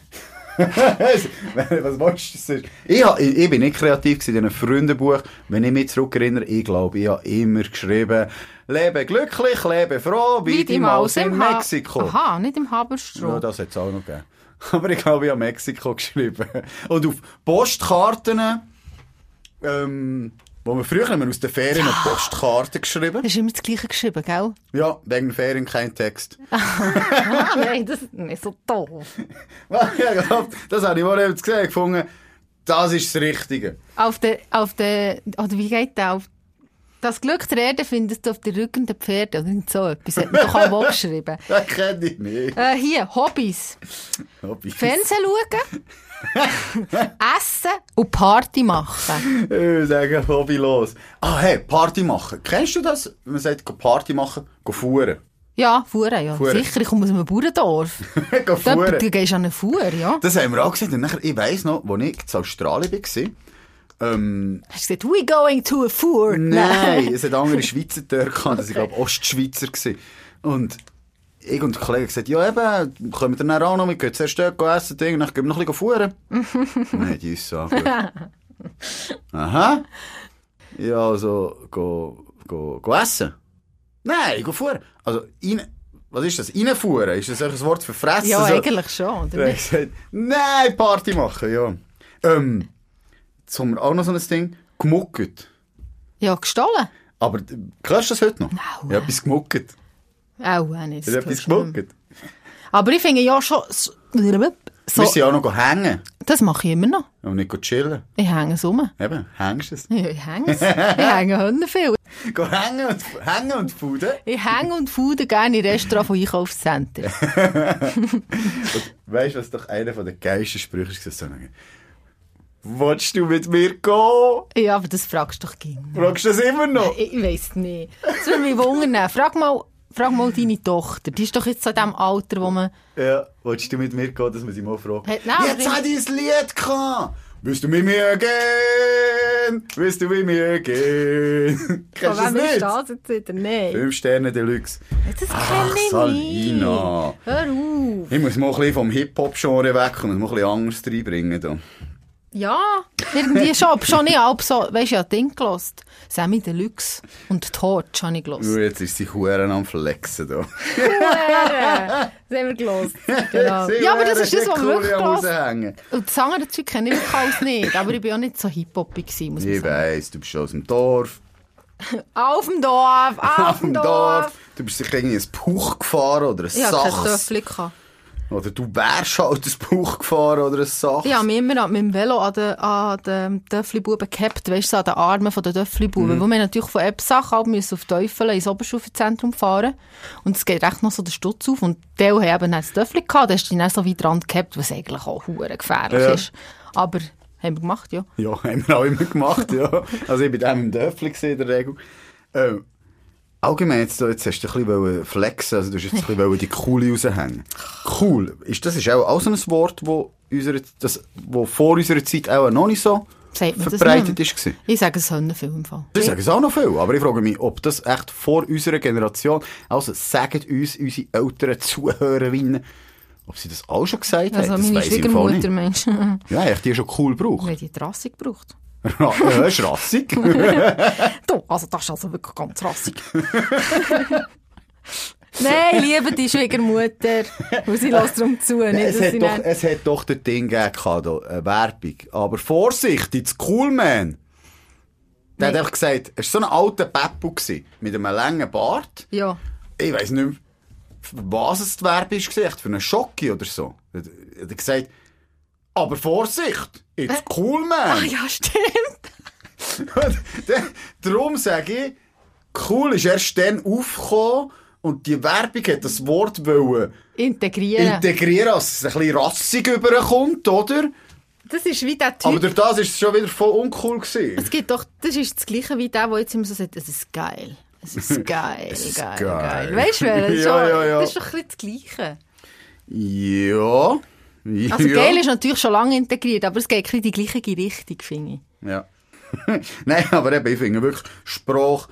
(laughs) Was willst du? Ich, ha- ich, ich bin nicht kreativ gewesen in diesem Freundenbuch. Wenn ich mich zurückerinnere, ich glaube, ich habe immer geschrieben, lebe glücklich, lebe froh, wie die Maus in Ha- Mexiko. Aha, nicht im Haberstroh. Ja, das hat es auch noch gegeben. (laughs) Aber ich glaube, ich habe Mexiko (laughs) geschrieben. Und auf Postkarten, ähm, wo wir früher haben wir aus den Ferien noch Postkarten geschrieben. Hast du immer das Gleiche geschrieben, gell? Ja, wegen den Ferien kein Text. (laughs) Ah, nein, das ist nicht so doof. (laughs) Ja, das habe ich mal eben gesehen, gefunden. Das ist das Richtige. Auf der, auf der, oder wie geht der? Auf das Glück der Erde findest du auf den Rücken der Pferde, oder irgend so etwas. Hat man doch auch geschrieben. (laughs) Das kenne ich nicht. Äh, hier, Hobbys. Hobbys. Fernsehen schauen, (laughs) essen und Party machen. Ich sage hobbylos. Ah, hey, Party machen. Kennst du das? Wenn man sagt, Party machen, go fuhren. Ja, Fuhren, ja. Fuhren. Sicher, ich komme aus einem Bauerndorf. (laughs) go fuhren. du gehst an eine Fuhr, ja. Das haben wir auch gesehen. Und nachher, ich weiss noch, als ich in Australien war, ähm, Hast du gesagt, we going to a Fuhr? Nein, es hat andere (laughs) Schweizer dort gehabt. Das waren, glaube ich, Ostschweizer. gewesen. Und ich und der Kollege gesagt, ja eben, kommen wir dann auch noch, wir gehen zuerst dort essen, Ding, dann gehen wir noch ein bisschen fuhren. (laughs) Nein, die ist so. Aha. Ja, also, go, go, go essen? Nein, go fuhren. Also, rein, was ist das? Reinfuhren? Ist das ein Wort für fressen? Ja, so? eigentlich schon, oder ich gesagt, nein, Party machen, ja. Ähm, jetzt haben wir auch noch so ein Ding, gemucket. Ja, gestohlen. Aber äh, hörst du das heute noch? Nein. Ich habe etwas gemucket. Auch nicht. Ich habe etwas gemucket. Aber ich finde ja schon, so, Wir sind auch noch hängen. das mache ich immer noch. Und nicht chillen. Ich hänge es um. Eben, hängst du es. Ja, ich hänge es. Ich hänge Hunde viel. (laughs) Go hängen und, hängen und fuden. Ich hänge und fude gerne in Restaurant von Einkaufszentren. (laughs) Weißt du, was doch einer der geilsten Sprüche ist? So, Willst du mit mir gehen? Ja, aber das fragst du doch gerne. Fragst du das immer noch? Ich, ich weiss nicht. Das würde mich wundern. Frag mal, frag mal deine Tochter. Die ist doch jetzt in dem Alter, wo man... Ja, willst du mit mir gehen, dass man sie mal fragt? Hat- nein, Jetzt hat ich ein Lied gehabt. Willst du mit mir gehen? Willst du mit mir gehen? (laughs) Kennst du das wem ist nicht? das jetzt wieder? Nein. Fünf Sterne Deluxe. Das Ach, kenne ich Salina. nicht. Hör auf. Ich muss mal ein bisschen vom Hip-Hop-Genre weg und muss mal ein bisschen anderes reinbringen. Da. Ja, irgendwie schon. Aber schon nicht halb so... Weisst du, ich habe Ding gelost. Sammy Deluxe und Torch habe ich gelost. Nur jetzt ist sie Huren am Flexen da. Huere! (laughs) Das haben wir gelost. Genau. Ja, aber das Huren, ist das, was die wir wirklich gelost. Und das andere Zeug kenne ich wirklich alles nicht. Aber ich bin auch nicht so hip-hoppig muss man Ich sagen. weiss, du bist aus dem Dorf. (laughs) Auf dem Dorf, (laughs) auf, dem Dorf. Du bist sicher irgendwie ein Buch gefahren oder ein Ich hatte kein Sachs. Töffel. gehabt. Oder du wärst halt ein Buch gefahren oder ein Sachs. Ich habe mich immer mit dem Velo an den, an den Töffli-Buben gehabt, weißt du, an den Armen von den Töffli-Buben. Wo wir natürlich von Ebsach ab müssen auf Teufel ins Oberstufenzentrum fahren. Und es geht echt noch so den Stutz auf. Und die haben eben dann das Töffli gehabt, du dich dann so weit dran gehabt, was eigentlich auch hure gefährlich Ja. ist. Aber haben wir gemacht, ja. Ja, (laughs) haben wir auch immer gemacht, ja. Also ich war dem im Dörfli gewesen, in der Regel. Ähm, allgemein, jetzt, jetzt hast du ein bisschen flexen, also du hast jetzt ein bisschen die Coole raushängen. Cool. Ist, das ist auch, auch so ein Wort, wo, unsere, das, wo vor unserer Zeit auch noch nicht so verbreitet nicht ist. gewesen. Ich sage es Hunde viel im Fall. Ich sage es auch noch viel, aber ich frage mich, ob das echt vor unserer Generation, also sagen uns unsere älteren Zuhörerinnen, ob sie das auch schon gesagt Also haben, das meine weiss ich im Fall Schwiegermutter, nicht. Mensch. Ja, ich die schon cool gebraucht. Weil die Trasse gebraucht. Ja, ist rassig. (laughs) Du, also das ist also wirklich ganz rassig. (laughs) Nein, liebe die Schwiegermutter. Und sie lässt darum zu. Nicht, es, hat doch, es hat doch das Ding gegeben, eine Werbung. Aber Vorsicht, it's cool, man. Der hat Nein. einfach gesagt, es war so ein alter Peppo mit einem langen Bart. Ja. Ich weiss nicht mehr, was es die Werbung war, für einen Schocki oder so. Hat er hat gesagt, aber Vorsicht, it's cool, man. Ah, ja, stimmt. Darum sage ich, cool ist erst dann aufgekommen und die Werbung hat das Wort wollen Integrieren. integrieren, dass es ein bisschen rassig überkommt, oder? das ist wie der Typ. Aber durch das ist es schon wieder voll uncool gewesen. es gibt doch, das ist das Gleiche wie der, der jetzt immer so sagt, es ist geil. Es ist (laughs) geil, Es ist geil, geil. geil. Weißt du, wer? (laughs) Das ist Ja, schon- ja, ja. Das ist doch ein bisschen das Gleiche. Ja. (laughs) ja. Also geil ist natürlich schon lange integriert, aber es geht in die gleiche Richtung, finde ich. Ja. (laughs) Nein, aber eben, ich finde wirklich, Sprache,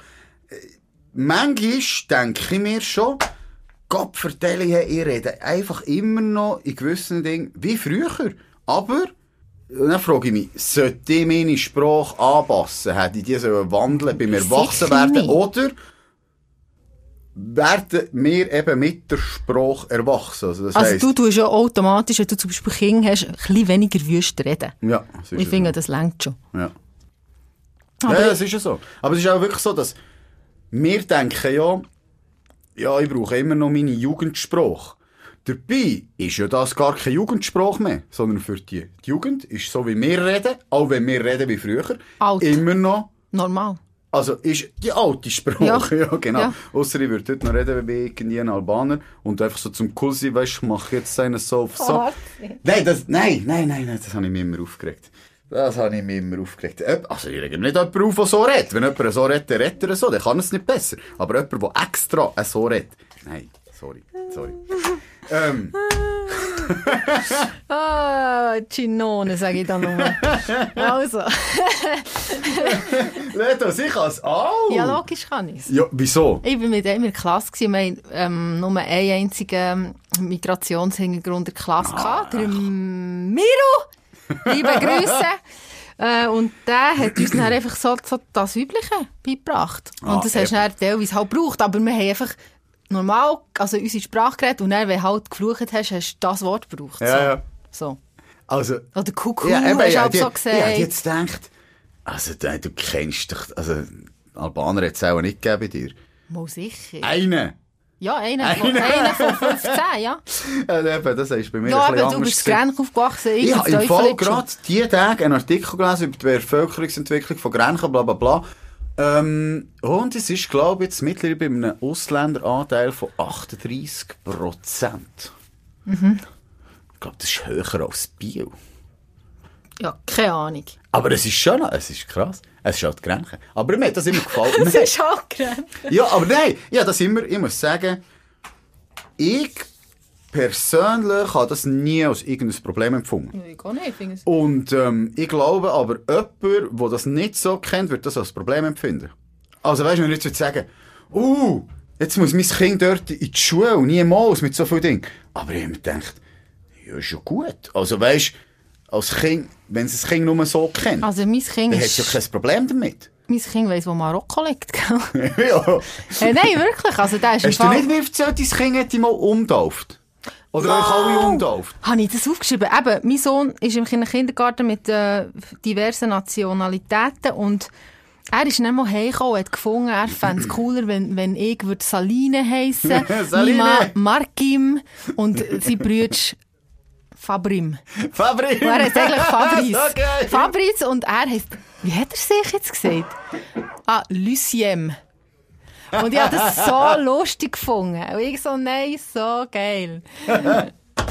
äh, manchmal denke ich mir schon, Gott vertelle ich, ich rede einfach immer noch in gewissen Dingen wie früher. Aber, dann frage ich mich, sollte ich meine Sprache anpassen? Hätte ich die wandeln beim Erwachsenwerden? Oder werden wir eben mit der Sprache erwachsen? Also, das Also heisst, du tust ja automatisch, wenn du zum Beispiel Kinder hast, ein bisschen weniger wüst reden. ja, ist Ich finde, das längt schon. Ja. Aber ja, das ist ja so. Aber es ist auch wirklich so, dass wir denken ja, ja, ich brauche immer noch meine Jugendsprache. Dabei ist ja das gar keine Jugendsprache mehr, sondern für die, die Jugend ist so, wie wir reden, auch wenn wir reden wie früher, Alt. immer noch, normal. Also ist die alte Sprache, ja, (laughs) Ja. genau. Ja. Ausser ich würde dort noch reden wie irgendwie ein Albaner und einfach so zum cool sein, weißt du, mach jetzt einen so auf so. Nein, das, nein, nein, nein, nein, das habe ich mir immer aufgeregt. Das habe ich mir immer aufgeregt. Also, ich rege nicht jemanden auf, der so redet. Wenn jemand so redet, dann redet er so, dann kann es nicht besser. Aber jemand, der extra so redet. Nein, sorry, sorry. (laughs) ähm, (laughs) Ah, Ginone, sage ich dann nur. also. (laughs) Leto, ich kann es auch. Ja, logisch kann ich es. Ja, wieso? Ich war mit ihm in der Klasse. gewesen. Wir hatten ähm, nur einen einzigen Migrationshintergrund in der Klasse. gehabt, der Miro. Liebe Grüße. (laughs) Äh, und der hat uns dann einfach so, so das Übliche beigebracht. Und Ah, das hast du dann teilweise halt gebraucht. Aber wir haben einfach normal, also unsere Sprache geredet und dann, wenn du halt geflucht hast, hast du das Wort gebraucht. Ja, so. ja. So. Also, Oder Kuckuck ja, eben, hast du ja, auch die, so gesagt. Hätte jetzt gedacht, also, du, kennst dich, also, Albaner hat es auch nicht gegeben bei dir. Mal sicher. Einen. Ja, einer von, Einer. einer von 15, ja. (laughs) Ja, eben, das ist bei mir Ja, ein bisschen aber du bist. Grench aufgewachsen. Ich in im Fall gerade diese Tage einen Artikel gelesen über die Bevölkerungsentwicklung von Grenchen, bla bla bla. Ähm, und es ist, glaube ich, jetzt mittlerweile bei einem Ausländeranteil von 38 Prozent. Mhm. Ich glaube, das ist höher als Bio. Ja, keine Ahnung. Aber es ist schon, es ist krass. Es ist halt Grenchen. Aber mir hat das immer gefallen. (laughs) Das ist auch Grench. Ja, aber nein, ja, das immer, ich muss sagen, ich persönlich habe das nie als irgendein Problem empfunden. Ich auch nicht, ich. Und ähm, ich glaube aber, jemand, der das nicht so kennt, wird das als Problem empfinden. Also weißt du, wenn ich jetzt sagen, uh, jetzt muss mein Kind dort in die Schule und niemals mit so vielen Dingen. Aber ich habe mir gedacht, ja, ist ja gut. Also weißt du, als Kind, wenn es das Kind nur so kennt, Also mein Kind dann hat es ja kein Problem damit. Mein Kind weiss, wo Marokko liegt, (laughs) ja. hey, nein, wirklich. Also der ist Hast du Fall... nicht erzählt, dein Kind dich mal umtauft? Oder euch alle umtauft? Habe ich das aufgeschrieben? Eben, mein Sohn ist im Kinder- Kindergarten mit äh, diversen Nationalitäten und er ist dann mal heimgekommen hat gefunden, er fände es (clears throat) cooler, wenn, wenn ich würde Saline heissen (laughs) Saline. Mima Markim und sein Brüder Fabrim. Fabrik! Und er heißt eigentlich Fabrice. (laughs) geil. Fabrice und er heißt, wie hat er sich jetzt gesagt? Ah, Luciem. Und ich habe das so (laughs) lustig gefunden. Und ich so, nein, so geil.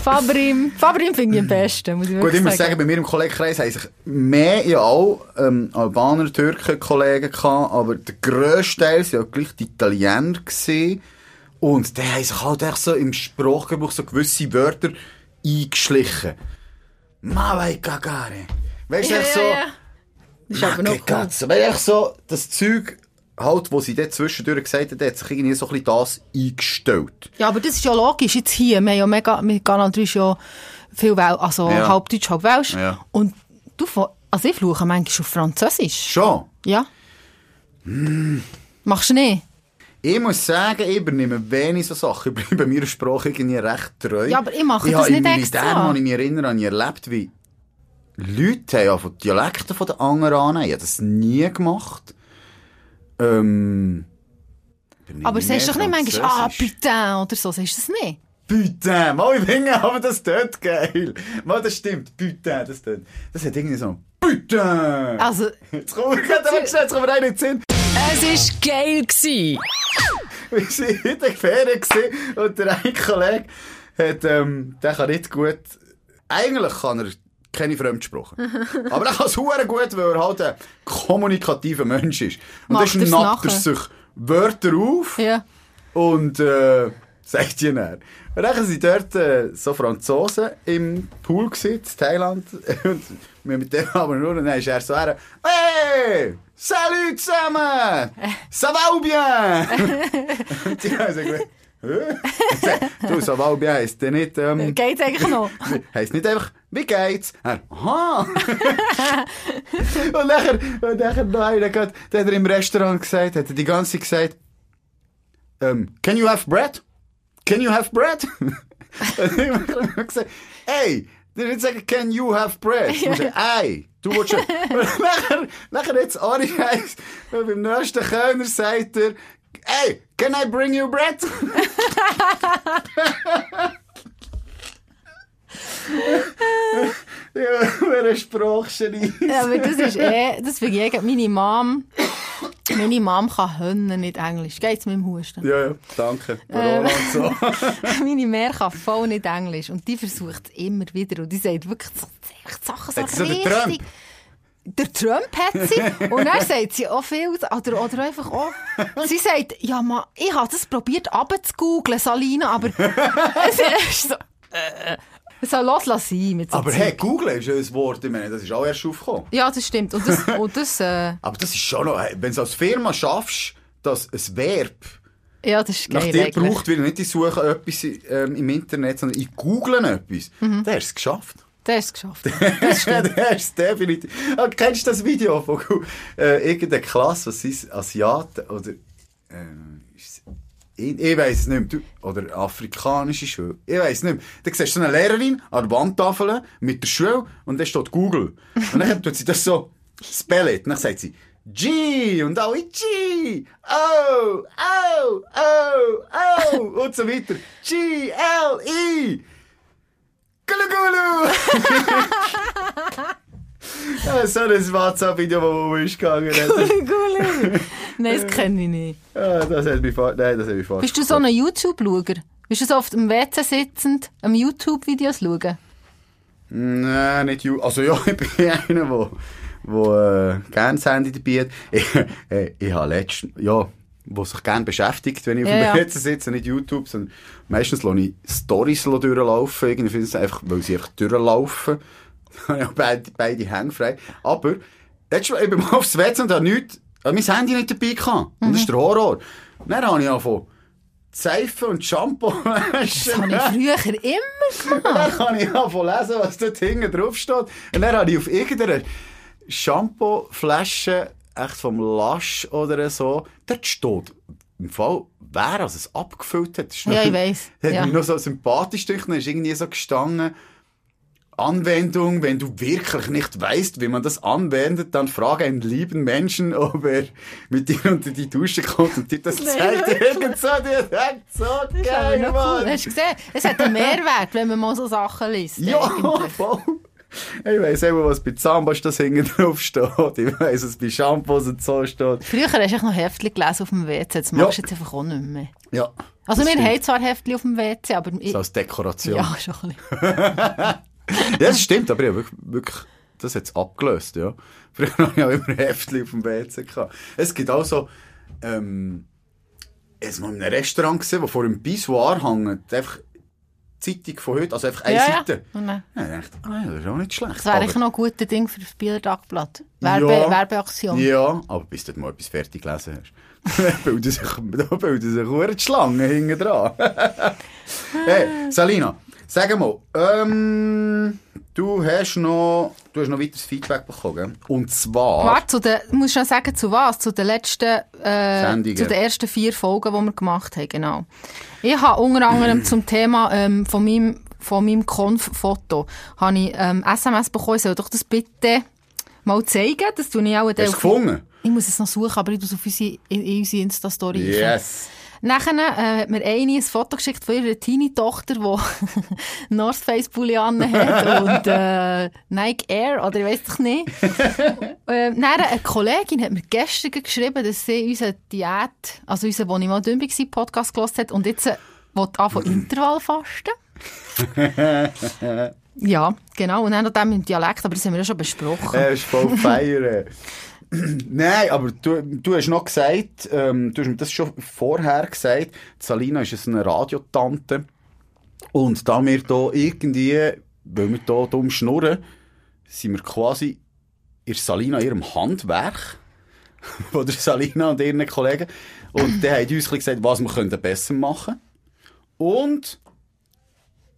Fabrim, Fabrim finde ich am besten, muss ich Gut, ich muss sagen, bei mir im Kollegenkreis haben sich mehr ja auch ähm, Albaner, Türken Kollegen gehabt, aber der grösste Teil waren ja gleich die Italiener gewesen. Und die haben sich halt echt so im Sprachgebrauch so gewisse Wörter eingeschlichen. Ma vai cagare. Weißt du, Ja, echt ja, so... ja. Das ist aber noch cool. Weißt du, echt so, das Zeug, halt, wo sie dort zwischendurch gesagt hat, hat sich irgendwie so ein bisschen das eingestellt. Ja, aber das ist ja logisch. Jetzt hier, wir haben ja mega, mit Kanal 3 ist ja viel Wel also Ja. halb Deutsch, halb Welsch. Ja. Und du, also ich fluche manchmal auf Französisch. Schon. Ja. Machst du nicht? Ich muss sagen, ich übernehme wenig so Sachen. Ich bleibe meiner Sprache irgendwie recht treu. Ja, aber ich mache ich das habe nicht extra. Militär, kann ich mich erinnere, habe ich erlebt, wie Leute haben ja von Dialekten von den anderen annehmen. Ich habe das nie gemacht. Ähm, Aber sagst du doch nicht manchmal, ah, putain, oder so, sagst du das nicht? Putain, mal ich finde, aber das tönt geil. Mal, das stimmt, putain, das tönt. Das hat irgendwie so, putain. Also, Jetzt kommt schnell, jetzt kommt mir einer in den Sinn. Es war geil. Gewesen. Wir waren in der Ferien und der eine Kollege hat, ähm, der kann nicht gut, eigentlich kann er keine Fremdsprache. (laughs) Aber er kann es gut, weil er halt ein kommunikativer Mensch ist. Und Macht dann schnappt er sich Wörter auf ja. und äh, (laughs) sagt die dann. Und dann sind dort äh, so Franzosen im Pool in Thailand. (laughs) Und wir mit dem aber nur, und dann ist er so her, «Hey! Salut zusammen! Ça va ou bien?» Und die haben gesagt, du, so (laughs) Walbi heisst der nicht, ähm, Geht's eigentlich (laughs) noch? heisst nicht einfach, wie (laughs) geht's? Er, aha! und nachher, und nachher noch einer der hat er im Restaurant gesagt, hat er die ganze Zeit gesagt, ähm, can you have bread? Can you have bread? und ich habe gesagt, hey, der nicht sagen, can you have bread? Ich sagen, ei, du willst. Und nachher, nachher jetzt Ari heisst, und beim nächsten Kellner sagt er, hey, can I bring you bread? (laughs) ja, wer ein Sprachgenie. Ja, aber das ist eh, das finde ich eh, meine Mom, meine Mom kann Hönnen nicht Englisch. Geht's mit dem Husten? Ja, ja, danke. Und so. (laughs) meine Mär kann voll nicht Englisch und die versucht es immer wieder und die sagt wirklich echt Sachen so richtig. Der Trump hat sie (laughs) und dann sagt sie auch viel, oder, oder einfach auch, sie sagt, ja ma, ich habe das probiert abzugoogeln, Salina, aber (laughs) es ist so, äh, so los lass sein mit so Aber Zeug. hey, Google ist ja ein Wort, ich meine, das ist auch erst aufgekommen. Ja, das stimmt und das, und das, äh, (laughs) Aber das ist schon noch, wenn du als Firma schaffst, dass ein Verb ja, das ist nach geil dir eigentlich. gebraucht wird, nicht ich suche etwas ähm, im Internet, sondern ich google etwas, Mhm. dann hast du es geschafft. Der es geschafft. dann hast du es definitiv. Ah, kennst du das Video von äh, irgendeiner Klasse, was ist Asiaten oder äh, ist es- ich, ich weiss es nicht mehr. Du, oder afrikanische Schule. Ich weiss nicht mehr. Da siehst du so eine Lehrerin an der Wandtafel mit der Schule und da steht Google. Und dann tut sie das so spellet. Und dann sagt sie G und alle G, O, O, O, O und so weiter. G, L, E. (laughs) Ja, so ein WhatsApp-Video, das wo ist gegangen. Gulli. Nein, das kenne ich nicht. Ja, das hat mich fast, nein, das hat mich fast. Bist du so ein YouTube-Schauer? Bist du so auf dem WC sitzend am YouTube-Videos schauen? Nein, nicht you. Also ja, (laughs) ich bin einer, wo, wo äh, gerne das Handy dabei hat. Ich, (laughs) äh, ich habe letztens, ja, wo sich gerne beschäftigt, wenn ich auf Ja, dem ja. PC sitze, nicht YouTube, sondern meistens lasse ich Storys durchlaufen, irgendwie einfach, weil sie einfach durchlaufen. (laughs) Dann habe ich auch beide, beide Hänge frei. Aber, letztes Mal, ich bin mal aufs WC und habe nichts, habe mein Handy nicht dabei gehabt. Und das ist der Horror. Dann habe ich angefangen, Seife und Shampoo (laughs) Das habe ich früher immer (laughs) und dann kann ich anfangen lesen, was dort hinten drauf steht. Und dann habe ich auf irgendeiner Shampoo-Flasche, echt vom Lush oder so, dort steht, im Fall, wer also es abgefüllt hat. Ist Ja, ich weiss. Hat Ja. mich noch so sympathisch dann ist irgendwie so gestanden, Anwendung, wenn du wirklich nicht weißt, wie man das anwendet, dann frage einen lieben Menschen, ob er mit dir unter die Dusche kommt und dir das zeigt. Irgend so, der denkt so Das ist aber geil, Mann. cool. Hast du gesehen? Es hat einen Mehrwert, wenn man mal so Sachen liest. Ja, voll. Ich weiss immer, was bei Zahnpasta hinten drauf steht. Ich weiss, was bei Shampoos und so steht. Früher hast du noch Heftchen gelesen auf dem WC. Das machst du jetzt einfach auch nicht mehr. Ja. Also wir stimmt. haben zwar Heftchen auf dem WC, aber... Ich, So als Dekoration. ja, schon ein bisschen. (laughs) Ja, das stimmt, aber ich habe wirklich, wirklich das jetzt abgelöst, ja. Früher habe ich auch immer Heftchen auf dem WC gehabt. Es gibt auch so, ähm, jetzt mal in einem Restaurant gesehen, wo vor dem Pissoir hängt, einfach Zeitung von heute, also einfach eine Ja, ja. Seite. Und dann- Ja, ich ah, ja, das ist auch nicht schlecht. Das wäre eigentlich noch ein guter Ding für das Bieler Tagblatt. Werbe, Ja. Werbeaktion. Ja, aber bis du mal etwas fertig gelesen hast. (laughs) (laughs) da bilden sich, da bilden sich verdammt die Schlangen hinten dran. (laughs) hey, Salina, sag mal, ähm, du hast noch, du hast noch weiteres Feedback bekommen, gell? Und zwar, Warte, zu den, du musst schon sagen, zu was? Zu den letzten, äh, Sendungen. zu den ersten vier Folgen, die wir gemacht haben, genau. Ich habe unter anderem zum Thema ähm, von meinem, von meinem Konf-Foto habe ich ähm, SMS bekommen, ich soll doch das bitte mal zeigen. Das tue ich auch hast du gefunden? Ich muss es noch suchen, aber ich tue es auf unsere, in, in unsere Insta-Story. Yes. Nachher äh, hat mir eine ein Foto geschickt von ihrer Teenie-Tochter, die (laughs) North Face Pulli hat und äh, Nike Air oder ich weiß doch nicht. (laughs) äh, dann eine Kollegin hat mir gestern geschrieben, dass sie unsere Diät, also unsere, wo ich mal dünn war, Podcast gehört hat und jetzt äh, will anfangen (laughs) Intervallfasten. ja, genau. Und dann noch dem im Dialekt, aber das haben wir ja schon besprochen. Er ist voll feiern. (clears throat) Nein, aber du, du hast noch gesagt, ähm, du hast mir das schon vorher gesagt, Salina ist eine Radiotante. Und da wir hier irgendwie, weil wir hier dumm schnurren, sind wir quasi in Salina ihrem Handwerk. (laughs) Von der Salina und ihren Kollegen. Und die haben uns gesagt, was wir besser machen Und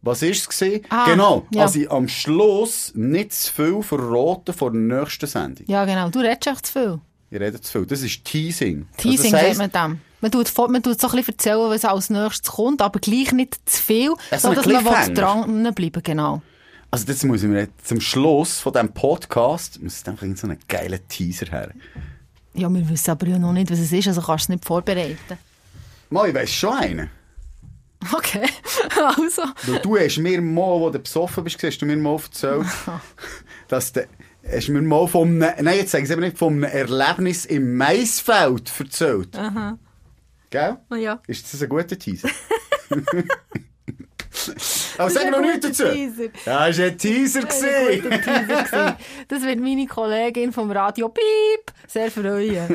was ist es? Ah, genau, ja. also am Schluss nicht zu viel verraten vor der nächsten Sendung. Ja, genau. Du redest echt zu viel. Ich rede zu viel. Das ist Teasing. Teasing also das sagt man dem. Man tut, man tut so ein bisschen erzählen, was als nächstes kommt, aber gleich nicht zu viel, Das so dass man Cliffhanger. dranbleiben genau. Also jetzt muss ich mir jetzt zum Schluss von diesem Podcast muss einfach so einen geilen Teaser her. Ja, wir wissen aber ja noch nicht, was es ist, also kannst du es nicht vorbereiten. Mal, ich weiss schon einen. (laughs) Okay, (laughs) also. Weil du hast mir mal, wo du besoffen bist, hast du mir mal erzählt, (laughs) dass du, hast mir mal von einem, nein, jetzt sag ich es eben nicht, einem Erlebnis im Maisfeld erzählt. Aha. Gell? Ja. Ist das ein guter Teaser? Aber sag noch nichts dazu. Teaser. Ja, das war ein Teaser. Das ein Teaser. Das wird meine Kollegin vom Radio Piep sehr freuen.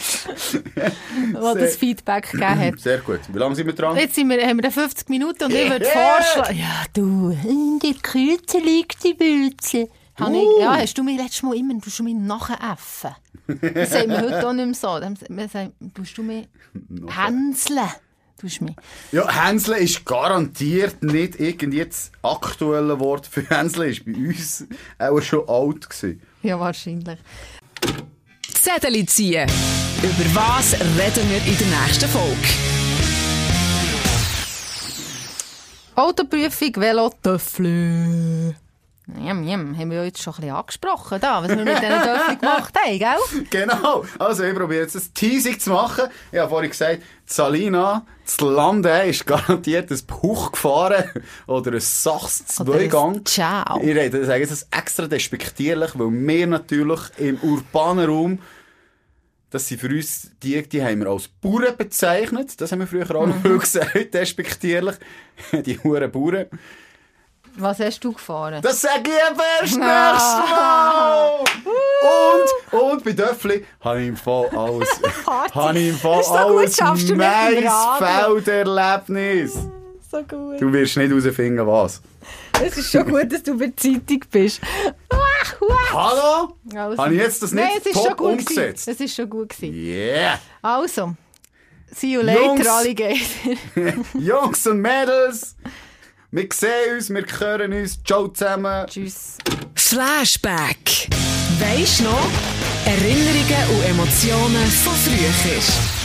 (laughs) die das Feedback gegeben hat. (clears throat) Sehr gut. Wie lange sind wir dran? Jetzt sind wir, haben wir dann 50 Minuten und ich würde vorschlagen... Ja, du, in der Kürze liegt die Bülze. Uh. ich, ja, hast du mir letztes Mal immer, du mich nachäffen. Das sagt man heute auch nicht mehr so. Dann- Man sagt, tust du mich (laughs) hänseln. Tust mich. Ja, Hänsle ist garantiert nicht irgendwie das aktuelle Wort für Hänsle. Ist bei uns auch schon alt gewesen. Ja, wahrscheinlich. Zettel ziehen. Über was reden wir in der nächsten Folge? Autoprüfung, Velo, Töffel. Jam, jam, haben wir jetzt schon ein bisschen angesprochen, da, was wir mit diesen (laughs) Töffeln gemacht haben, gell? Genau. Also, ich probiere jetzt ein Teasing zu machen. Ich habe vorhin gesagt, Salina, das Lande ist garantiert ein Buch gefahren oder ein Sachs Zweigang. Ciao. Ich rede, sage jetzt das extra despektierlich, weil wir natürlich im urbanen Raum das sind für uns die, die haben wir als Bauern bezeichnet. Das haben wir früher auch (laughs) noch gesagt, despektierlich. (laughs) Die Huren Bauern. Was hast du gefahren? Das sage ich eben erst nächstes Ah. Mal! Und, und bei Döffli habe ich im Fall alles, (laughs) habe ich im Fall so gut, alles Radio. Maisfelderlebnis. So gut. Du wirst nicht herausfinden, was. Es ist schon gut, dass du bei der Zeitung bist. Hallo? Also. Habe ich jetzt das nicht Nein, es ist top schon gut umgesetzt? Gewesen. Es ist schon gut gewesen. Yeah! Also, see you later, Jungs. Alligator. (laughs) Jungs und Mädels, wir sehen uns, wir hören uns. Ciao zusammen. Tschüss. Flashback. Weisst noch? Erinnerungen und Emotionen von früher.